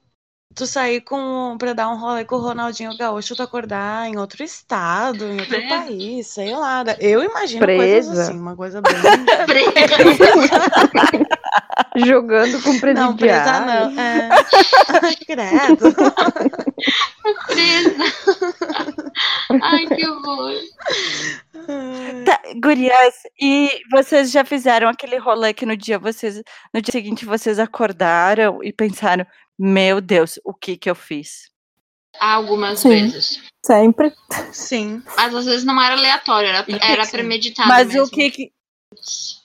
Tu sair com, pra dar um rolê com o Ronaldinho Gaúcho, tu acordar em outro estado, em outro É. país, sei lá. Eu imagino coisas Presa. assim, uma coisa bem. (laughs) Jogando com presidiário. Não, presa não. É. (laughs) Credo. presa. Ai, que horror. Tá, gurias, e vocês já fizeram aquele rolê que no dia vocês, no dia seguinte vocês acordaram e pensaram, meu Deus, o que que eu fiz? Algumas Sim. vezes. sempre. Sim. Mas às vezes não era aleatório, era, era premeditado. Mas mesmo. o que que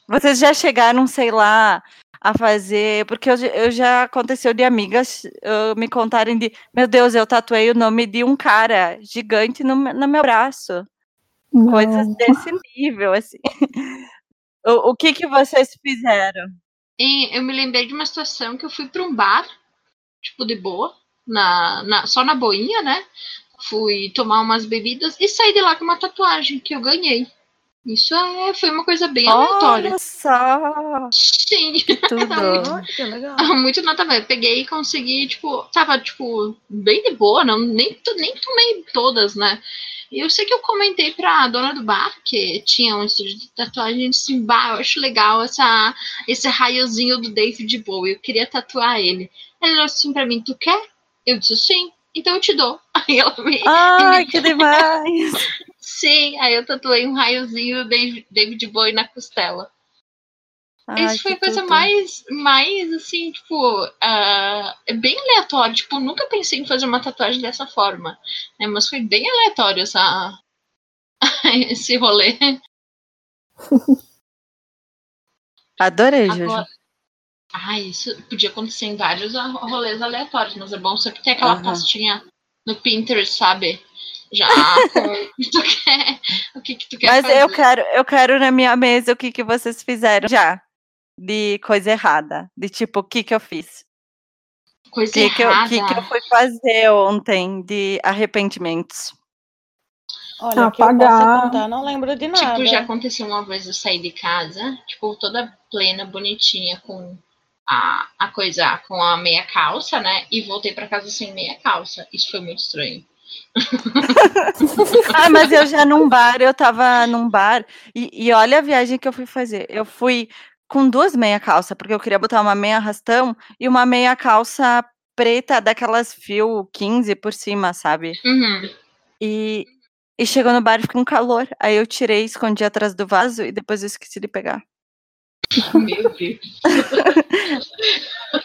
vocês já chegaram, sei lá, a fazer, porque eu, já- eu já aconteceu de amigas uh, me contarem de, meu Deus, eu tatuei o nome de um cara gigante no, no meu braço. Coisas Não. desse nível, assim. (laughs) O, o que que vocês fizeram? E eu me lembrei de uma situação que eu fui para um bar, tipo, de boa, na, na- só na boinha, né? Fui tomar umas bebidas e saí de lá com uma tatuagem que eu ganhei. Isso é, foi uma coisa bem aleatória. Olha só, Sim, que (laughs) tudo. Olha, que legal. muito nada a ver. Peguei e consegui, tipo, tava, tipo, bem de boa, não, nem, nem tomei todas, né? E eu sei que eu comentei pra dona do bar, que tinha um estúdio de tatuagem, assim, bah, eu acho legal essa, esse raiozinho do David Bowie, eu queria tatuar ele. Ela olhou assim pra mim, tu quer? Eu disse, sim, então eu te dou. (laughs) Aí ela me, Ai, (laughs) que demais! sim, aí eu tatuei um raiozinho do David, Bowie na costela. Ai, Isso foi a coisa tudo. mais, mais assim, tipo, é bem aleatório. Tipo, nunca pensei em fazer uma tatuagem dessa forma, né? Mas foi bem aleatório essa, (laughs) esse rolê. Adorei, Juju. Ai, isso podia acontecer em vários rolês aleatórios, mas é bom sempre ter aquela Aham. pastinha no Pinterest, sabe? Já (laughs) com o que tu quer, o que, que tu quer Mas fazer. eu quero, eu quero na minha mesa o que, que vocês fizeram já de coisa errada. De tipo, o que, que eu fiz? Coisa O que, que, eu, errada. que, que eu fui fazer ontem de arrependimentos? Olha, que eu possa Apagar. contar, não lembro de nada. Tipo, já aconteceu uma vez eu sair de casa, tipo, toda plena, bonitinha, com a, a coisa, com a meia calça, né? E voltei pra casa sem meia calça. Isso foi muito estranho. (laughs) Ah, mas eu já num bar, eu tava num bar e, e olha a viagem que eu fui fazer. Eu fui com duas meia calça, porque eu queria botar uma meia arrastão e uma meia calça preta, daquelas fio 15 por cima, sabe? Uhum. E, e chegou no bar e ficou um calor. Aí eu tirei, escondi atrás do vaso e depois eu esqueci de pegar. (laughs) Meu Deus.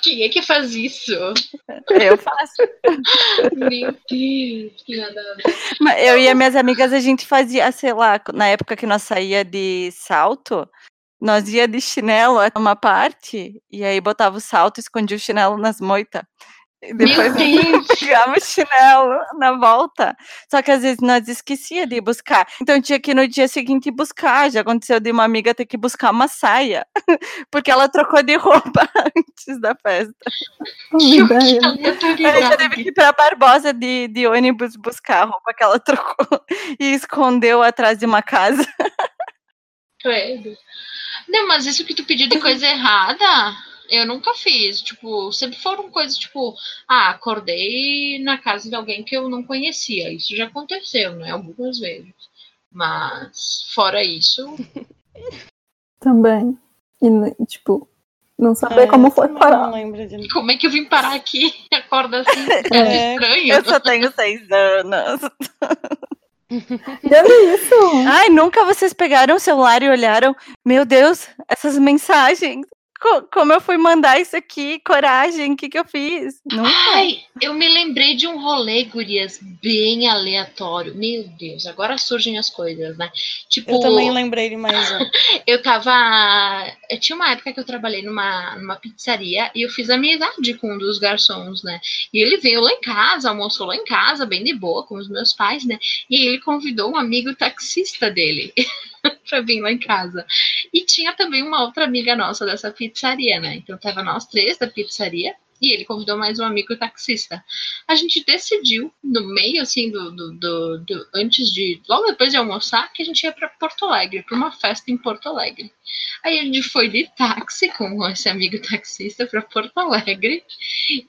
Quem é que faz isso? Eu faço. Meu Deus, que nada. Mas Eu e as minhas amigas, a gente fazia, sei lá, na época que nós saía de salto, nós ia de chinelo uma parte, e aí botava o salto e escondia o chinelo nas moitas. E depois (laughs) pegava o chinelo na volta. Só que às vezes nós esquecia de ir buscar. Então tinha que ir no dia seguinte ir buscar. Já aconteceu de uma amiga ter que buscar uma saia, (laughs) porque ela trocou de roupa (laughs) antes da festa. Aí já teve que ir pra Barbosa de, de ônibus buscar a roupa que ela trocou e escondeu atrás de uma casa. Credo. Não, mas isso que tu pediu de coisa errada, eu nunca fiz. Tipo, sempre foram coisas tipo, ah, acordei na casa de alguém que eu não conhecia. Isso já aconteceu, né? Algumas vezes. Mas, fora isso, (laughs) Também. E, né, tipo, não saber É, como foi parar. Não lembro de como é que eu vim parar aqui? (laughs) Acorda assim, é É, estranho. Eu só tenho seis anos. (laughs) Teve isso. Ai, nunca vocês pegaram o celular e olharam, meu Deus, essas mensagens. Co- como eu fui mandar isso aqui? Coragem, o que, que eu fiz? Nunca. Ai, eu me lembrei de um rolê, gurias, bem aleatório. Meu Deus, agora surgem as coisas, né? Tipo, Eu também lembrei de mais um. (laughs) eu tava. Eu tinha uma época que eu trabalhei numa, numa pizzaria e eu fiz amizade com um dos garçons, né? E ele veio lá em casa, almoçou lá em casa, bem de boa, com os meus pais, né? E ele convidou um amigo taxista dele (laughs) (laughs) pra vir lá em casa. E tinha também uma outra amiga nossa dessa pizzaria, né? Então tava nós três da pizzaria. E ele convidou mais um amigo taxista. A gente decidiu, no meio, assim, do, do, do- do- antes de. Logo depois de almoçar, que a gente ia para Porto Alegre, para uma festa em Porto Alegre. Aí a gente foi de táxi com esse amigo taxista para Porto Alegre.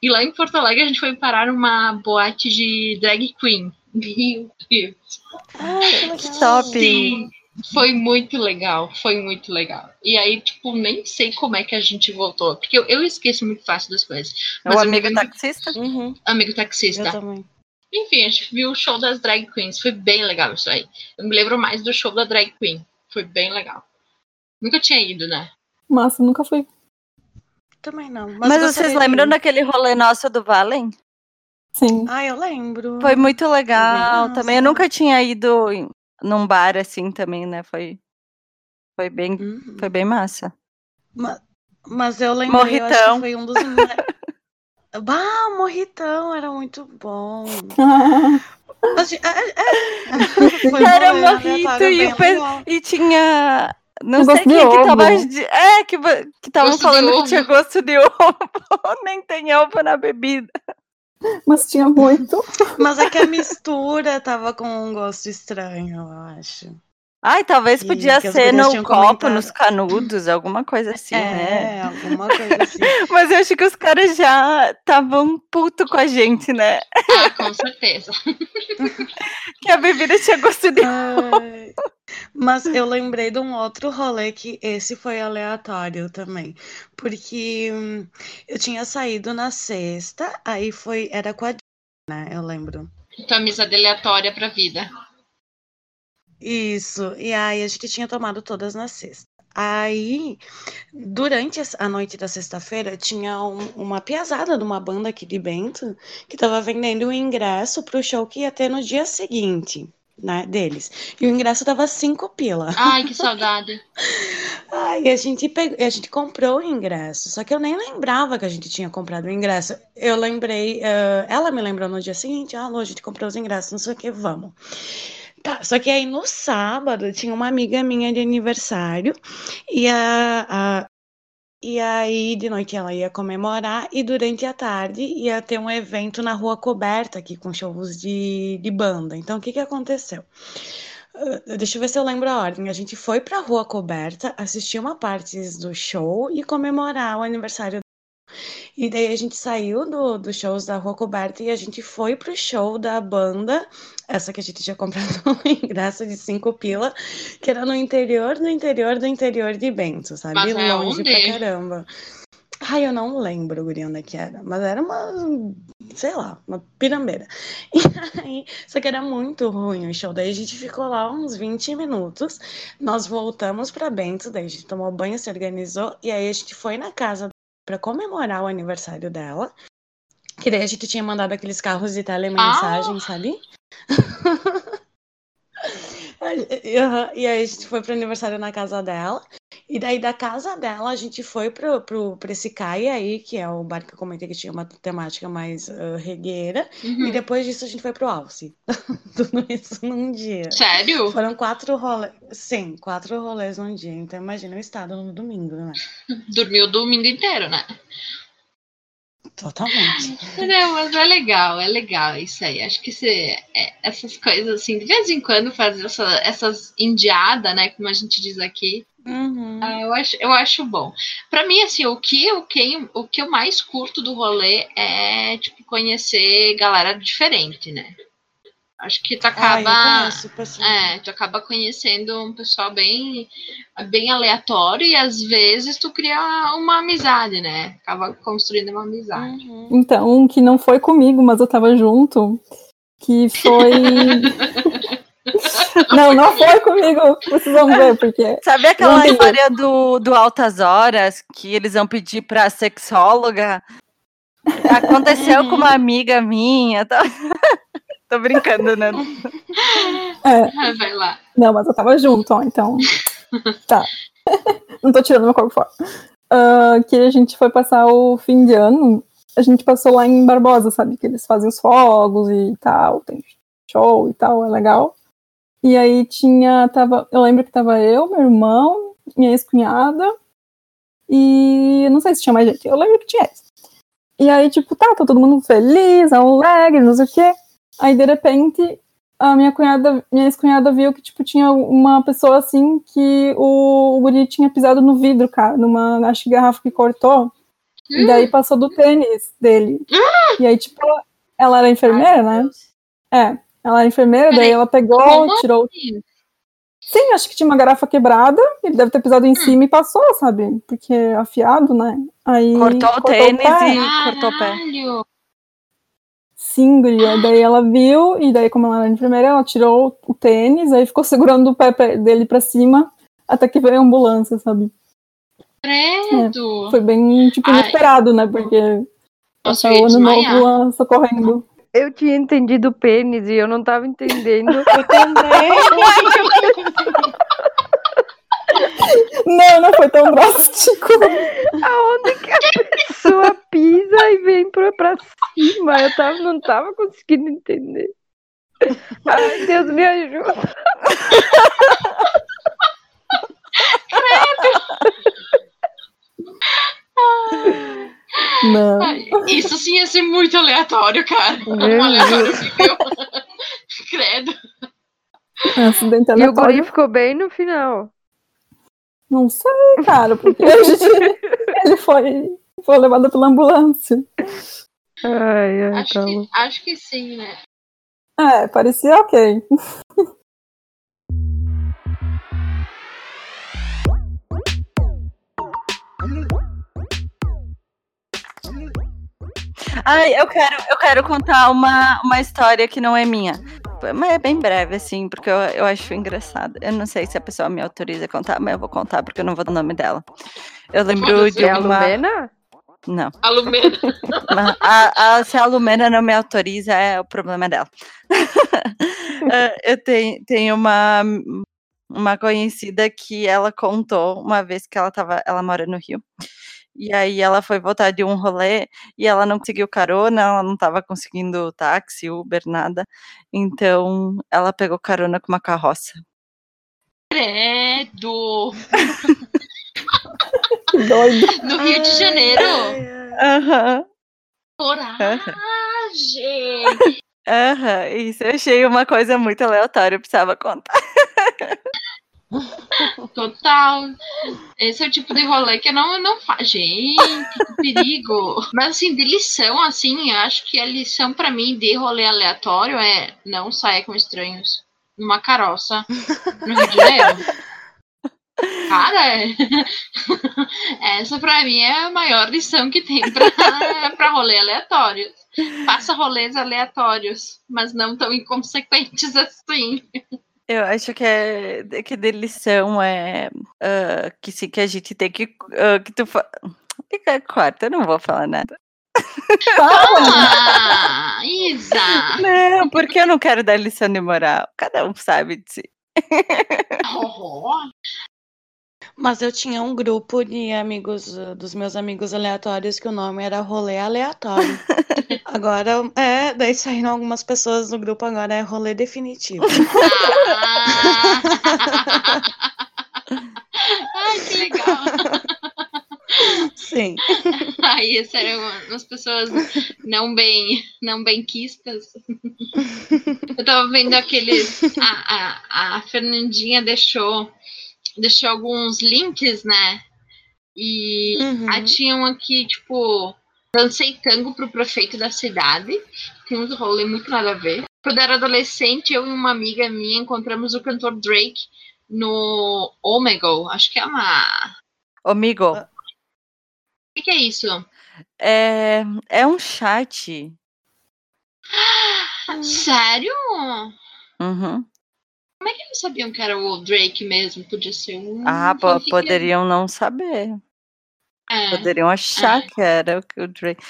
E lá em Porto Alegre a gente foi parar numa boate de drag queen. (laughs) Meu Deus. Ah, que. Top. Sim, foi muito legal, foi muito legal. E aí, tipo, nem sei como é que a gente voltou, porque eu, eu esqueço muito fácil das coisas. Mas o eu amigo lembro- taxista? Uhum, Amigo eu taxista. também. Enfim, a gente viu o show das drag queens, foi bem legal isso aí. Eu me lembro mais do show da drag queen, foi bem legal. Nunca tinha ido, né? Massa, nunca fui. Também não. Mas, Mas, vocês de lembram daquele rolê nosso do Valen? Sim. Ah, eu lembro. Foi muito legal massa. também. Eu nunca tinha ido num bar assim também, né? Foi, foi, bem, Uhum. foi bem massa. Ma- Mas eu acho Morritão. que foi um dos... (laughs) Bah, o morritão era muito bom. (laughs) Mas, é, é, é. (laughs) Foi Era rolê morrito e. E tinha. Não Eu sei quem que tava. É, que que estavam falando que tinha gosto de ovo. Nem tem ovo na bebida. Mas tinha muito. Mas é que a mistura tava com um gosto estranho, eu acho. Ai, talvez podia ser no copo, comentado. nos canudos, alguma coisa (clears throat) assim, né? é, alguma coisa assim. (laughs) Mas eu acho que os caras já estavam puto com a gente, né? Ah, com certeza. (laughs) Que a bebida tinha gosto de. Ai. Mas eu lembrei de um outro rolê que esse foi aleatório também. Porque hum, eu tinha saído na sexta, aí foi, era com a Di, né? Eu lembro. Amizade aleatória pra vida. Isso, e aí a gente tinha tomado todas na sexta. Aí, durante a noite da sexta-feira, tinha um- uma piazada de uma banda aqui de Bento que tava vendendo o ingresso pro show que ia ter no dia seguinte, né, deles. E o ingresso tava cinco pila. Ai, que saudade. (laughs) Aí a gente pegou, a gente comprou o ingresso, só que eu nem lembrava que a gente tinha comprado o ingresso. Eu lembrei, eh, ela me lembrou no dia seguinte, ah, Lu, a gente comprou os ingressos, não sei o que, vamos. Tá, só que aí no sábado tinha uma amiga minha de aniversário e a, a- e aí de noite ela ia comemorar e durante a tarde ia ter um evento na Rua Coberta aqui com shows de, de banda. Então o que que aconteceu? Ah, Deixa eu ver se eu lembro a ordem. A gente foi pra Rua Coberta, assistir uma parte do show e comemorar o aniversário. E daí a gente saiu do, dos shows da Rua Coberta e a gente foi pro show da banda, essa que a gente tinha comprado (laughs) um ingresso de cinco pila, que era no interior do interior do interior de Bento, sabe? Mas é Longe onde? pra caramba. Ai, eu não lembro, Guri, onde é que era. Mas era uma, sei lá, uma pirambeira. (laughs) E aí, só que era muito ruim o show. Daí a gente ficou lá uns 20 minutos. Nós voltamos pra Bento, daí a gente tomou banho, se organizou. E aí a gente foi na casa pra comemorar o aniversário dela. Que daí a gente tinha mandado aqueles carros de telemensagem, sabe? (laughs) E aí a gente foi pro aniversário na casa dela. E daí da casa dela a gente foi pro, pro, pra esse CAI aí, que é o bar que eu comentei que tinha uma temática mais uh, regueira. Uhum. E depois disso a gente foi pro Alce. (laughs) Tudo isso num dia. Sério? Foram quatro rolês. Sim, quatro rolês num dia. Então imagina o estado no domingo, né? (laughs) Dormiu o domingo inteiro, né? Totalmente. (laughs) Não, mas é legal, é legal isso aí. Acho que se, é, essas coisas assim, de vez em quando fazer essa, essas indiadas, né? Como a gente diz aqui, Uhum. ah, eu, acho, eu acho bom. Pra mim, assim, o que, eu, quem, o que eu mais curto do rolê é, tipo, conhecer galera diferente, né? Acho que tu Ah, acaba. eu conheço. É, tu acaba conhecendo um pessoal bem, bem aleatório e às vezes tu cria uma amizade, né? Acaba construindo uma amizade. Uhum. Então, um que não foi comigo, mas eu tava junto, que foi. (laughs) não, não foi comigo. Vocês vão ver, porque. Sabe aquela história do, do Altas Horas, que eles vão pedir pra sexóloga? Aconteceu com uma amiga minha. Tá? (laughs) Tô brincando, né? É, Vai lá. não, mas eu tava junto, ó, então. (laughs) Tá. não tô tirando meu corpo fora. Ah, que a gente foi passar o fim de ano. A gente passou lá em Barbosa, sabe? Que eles fazem os fogos e tal, tem show e tal, é legal. E aí tinha, tava, eu lembro que tava eu, meu irmão, minha ex-cunhada, e eu não sei se tinha mais gente, eu lembro que tinha isso. E aí, tipo, tá, tá todo mundo feliz, alegre, não sei o quê. Aí, de repente, a minha cunhada, minha ex-cunhada viu que, tipo, tinha uma pessoa assim que o, o guri tinha pisado no vidro, cara, numa, acho que garrafa que cortou. E daí passou do tênis dele. E aí, tipo, ela, ela era enfermeira, né? É, ela era enfermeira, daí Peraí, ela pegou, como tirou. assim? Sim, acho que tinha uma garrafa quebrada, ele deve ter pisado em cima e passou, sabe? Porque é afiado, né? Aí Cortou o tênis pé. e cortou o pé. Guria. Daí ela viu, e daí, como ela era enfermeira, ela tirou o tênis, aí ficou segurando o pé dele pra cima, até que veio a ambulância, sabe? Credo! Foi bem, tipo, Ai. inesperado, né? Porque Nossa, passar eu ia o ano novo socorrendo. Eu tinha entendido pênis e eu não tava entendendo. Eu também. (laughs) Não, não foi tão drástico. Aonde que a pessoa pisa e vem pra, pra cima? Eu tava, não tava conseguindo entender. Ai, Deus me ajuda. Não. Ai, Isso sim ia ser muito aleatório, cara. Meu Um aleatório nível. Credo. Acidente E o guri aleatório. ficou bem no final. Não sei, cara, porque a gente, (laughs) ele foi, foi levado pela ambulância. Ai, ai, Acho tá que, acho que sim, né? É, parecia ok. Ai, eu quero, eu quero contar uma, uma história que não é minha. Mas é bem breve, assim, porque eu, eu acho engraçado. Eu não sei se a pessoa me autoriza a contar, mas eu vou contar porque eu não vou dar o nome dela. Eu lembro de É a uma. Lumena? Não. A Lumena. (laughs) Mas a, a- se a Lumena não me autoriza, é o problema dela. Eh, (laughs) eu tenho, tenho uma, uma conhecida que ela contou uma vez que ela tava, ela mora no Rio. E aí ela foi voltar de um rolê e ela não conseguiu carona, ela não estava conseguindo táxi, Uber, nada. Então ela pegou carona com uma carroça. Credo. Doido. (laughs) No Rio de Janeiro. Aham, Coragem. aham. Isso eu achei uma coisa muito aleatória, eu precisava contar. (laughs) Total. Esse é o tipo de rolê que eu não, não faço. Gente, que perigo. Mas assim, de lição, assim, acho que a lição pra mim de rolê aleatório é não saia com estranhos numa caroça no Rio de Janeiro. Cara, (laughs) essa pra mim é a maior lição que tem pra, (laughs) pra rolê aleatórios. Faça rolês aleatórios, mas não tão inconsequentes assim. Eu acho que é que de lição é uh, que sim que a gente tem que uh, que tu fa... corta, eu não vou falar nada. Ah, Isa! (laughs) Não, porque eu não quero dar lição de moral. Cada um sabe de si. Oh, Mas eu tinha um grupo de amigos, uh, dos meus amigos aleatórios, que o nome era Rolê Aleatório. (laughs) Agora, é, daí saíram algumas pessoas no grupo, agora é Rolê Definitivo. Ah. (laughs) Ai, que legal! Sim. Aí, essas eram umas pessoas não bem, não benquistas. Eu tava vendo aqueles. A, a, a Fernandinha deixou, deixou alguns links, né? E Uhum. aí tinha um aqui, tipo, lancei tango pro prefeito da cidade. Tem uns rolê muito nada a ver. Quando era adolescente, eu e uma amiga minha encontramos o cantor Drake no Omegle. Acho que é uma. Amigo, O que, que é isso? é, é um chat. (gasps) Sério? Uhum. Como é que eles sabiam que era o Drake mesmo? Podia ser um. Ah, fanfic. poderiam não saber. É. Poderiam achar que era o que o Drake.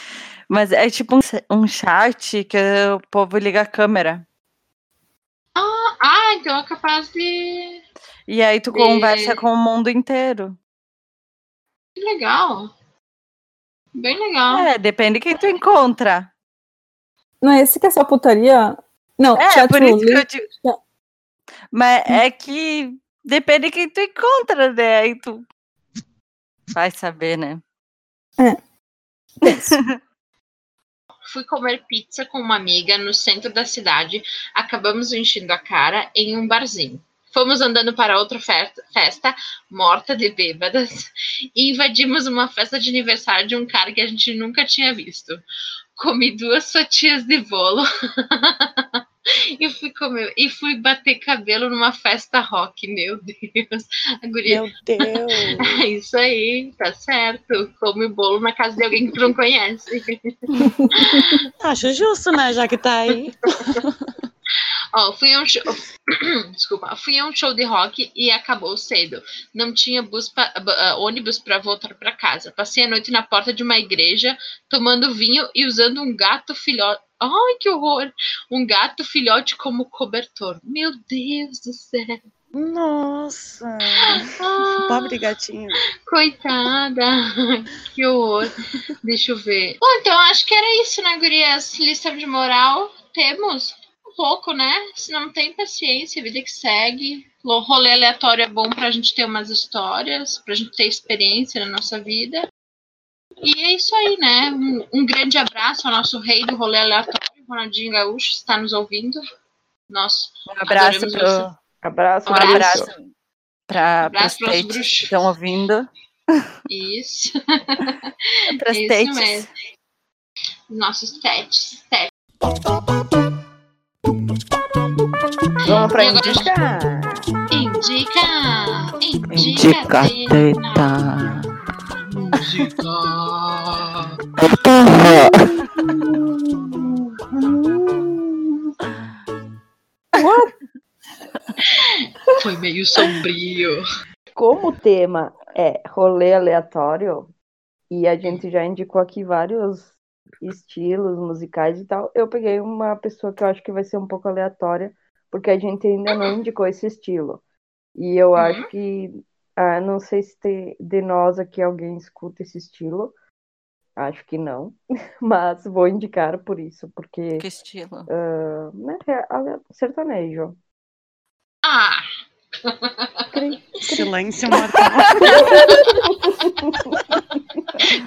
Mas é tipo um, um chat que o povo liga a câmera. Ah, então é capaz de. E aí tu De- conversa com o mundo inteiro. Que legal. Bem legal. É, depende de quem tu encontra. Não é esse que é só putaria? Não, É, chat por isso que eu digo. Mas é que depende de quem tu encontra, né? Aí tu vai saber, né? (laughs) Fui comer pizza com uma amiga no centro da cidade. Acabamos enchendo a cara em um barzinho. Fomos andando para outra festa, festa, morta de bêbadas, (laughs) e invadimos uma festa de aniversário de um cara que a gente nunca tinha visto. Comi duas fatias de bolo (laughs) (laughs) e, fui comer, e fui bater cabelo numa festa rock. Meu Deus, a guria Meu Deus. (laughs) é isso aí, tá certo. Come bolo na casa de alguém que tu não conhece. (laughs) Acho justo, né? Já que tá aí. Ó, fui a um show. (coughs) Desculpa, fui a um show de rock e acabou cedo. Não tinha bus pa- ba- ah, ônibus para voltar para casa. Passei a noite na porta de uma igreja, tomando vinho e usando um gato filhote. Ai, que horror! Um gato filhote como cobertor. Meu Deus do céu! Nossa. Ah, Pobre gatinho. coitada! Que horror! Deixa eu ver. Bom, então acho que era isso, né, gurias? Lista de moral. Temos um pouco, né? Se não tem paciência, vida que segue. Lo- Rolê aleatório é bom pra gente ter umas histórias, pra gente ter experiência na nossa vida. E é isso aí, né? Um, um grande abraço ao nosso rei do rolê aleatório, Ronaldinho Gaúcho, está nos ouvindo. Nosso Um abraço pro, Abraço, Um abraço. abraço para os que estão ouvindo. Isso. (laughs) Para as Isso mesmo. Nossos pets. pets. Vamos agora- indicar. Indica! Indica! Indica teta. teta. Foi meio sombrio. Como o tema é rolê aleatório, e a gente já indicou aqui vários estilos musicais e tal, eu peguei uma pessoa que eu acho que vai ser um pouco aleatória, porque a gente ainda não indicou esse estilo. E eu acho que, ah, não sei se te- de nós aqui alguém escuta esse estilo, acho que não, (laughs) mas vou indicar por isso, porque Que estilo. ah, né, é sertanejo. Ah! Cri- Silêncio (laughs) mortal.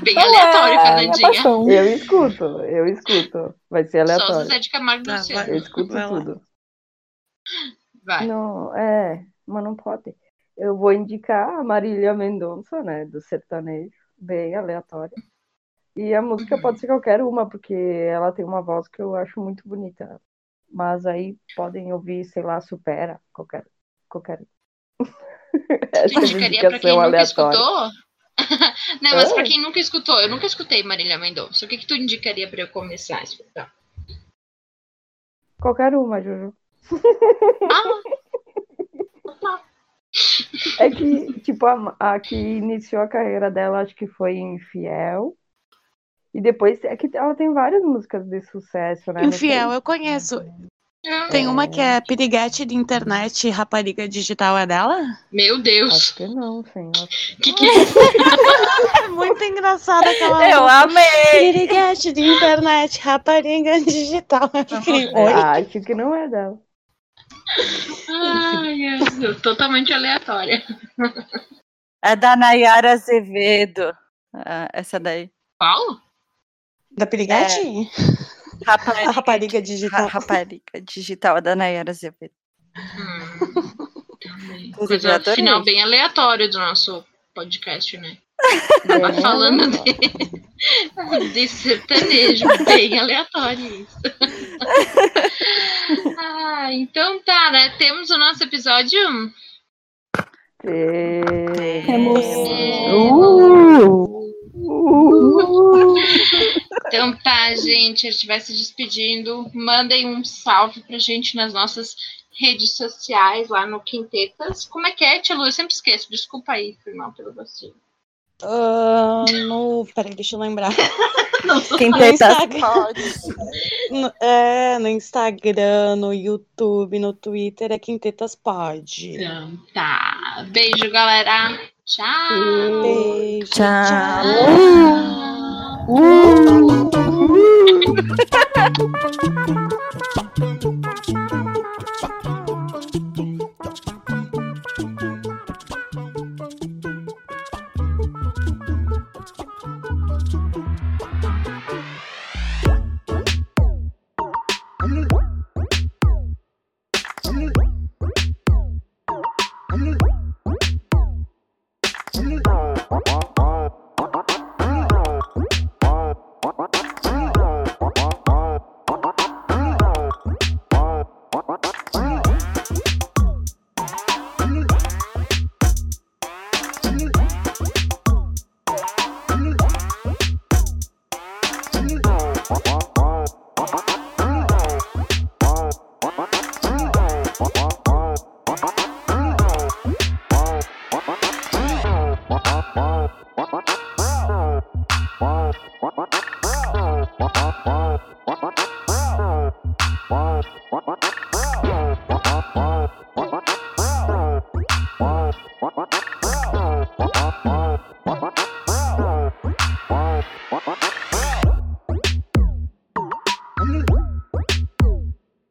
Bem aleatório, é, Fernandinha. paixão. Eu escuto, eu escuto. Vai ser Só aleatório. Zezé de Camargo e Ah, Luciano. vai. Eu escuto tudo. Vai. Não, é, mas não pode. Eu vou indicar a Marília Mendonça, né, do sertanejo, bem aleatória. E a música Uhum. pode ser qualquer uma, porque ela tem uma voz que eu acho muito bonita. Mas aí podem ouvir, sei lá, Supera, qualquer, qualquer (laughs) Essa indicaria pra quem nunca aleatória. escutou? (laughs) Não, mas Ah. pra quem nunca escutou, eu nunca escutei Marília Mendonça. O que, que tu indicaria pra eu começar a escutar? Qualquer uma, Juju. Ah, É que, tipo, a, a que iniciou a carreira dela, acho que foi Infiel. E depois, é que ela tem várias músicas de sucesso, né? Infiel, eu conheço. ah, Tem uma que é piriguete de internet, rapariga digital, é dela? meu Deus. Acho que não, sim. O que, que é? (laughs) É muito engraçada aquela Eu música. amei! Piriguete de internet, rapariga digital. Fiquei, oi? Acho que não é dela. Ai, é totalmente aleatória. É da Nayara Azevedo. Ah, essa daí. Qual? Da piriguete? A Rapariga, rapariga ra- digital. rapariga digital da Nayara Azevedo. Hum, (laughs) coisa final bem aleatório do nosso podcast, né? Bem Tá falando aleatório. de, (laughs) de sertanejo, bem aleatório isso. (laughs) ah, então tá, né? Temos o nosso episódio. Temos. Uh! Uh! Então tá, gente, a gente vai se despedindo. Mandem um salve pra gente nas nossas redes sociais, lá no Quintetas. Como é que é, Tia Lu? Eu sempre esqueço. Desculpa aí, mal pelo vacilo. Ah, no... Peraí, deixa eu lembrar. (laughs) Quem No tenta Instagram. pode. (laughs) No, é, no Instagram, no YouTube, no Twitter é Quintetas Pod. Então tá. Beijo, galera. Tchau. Beijo. Tchau. What? (laughs)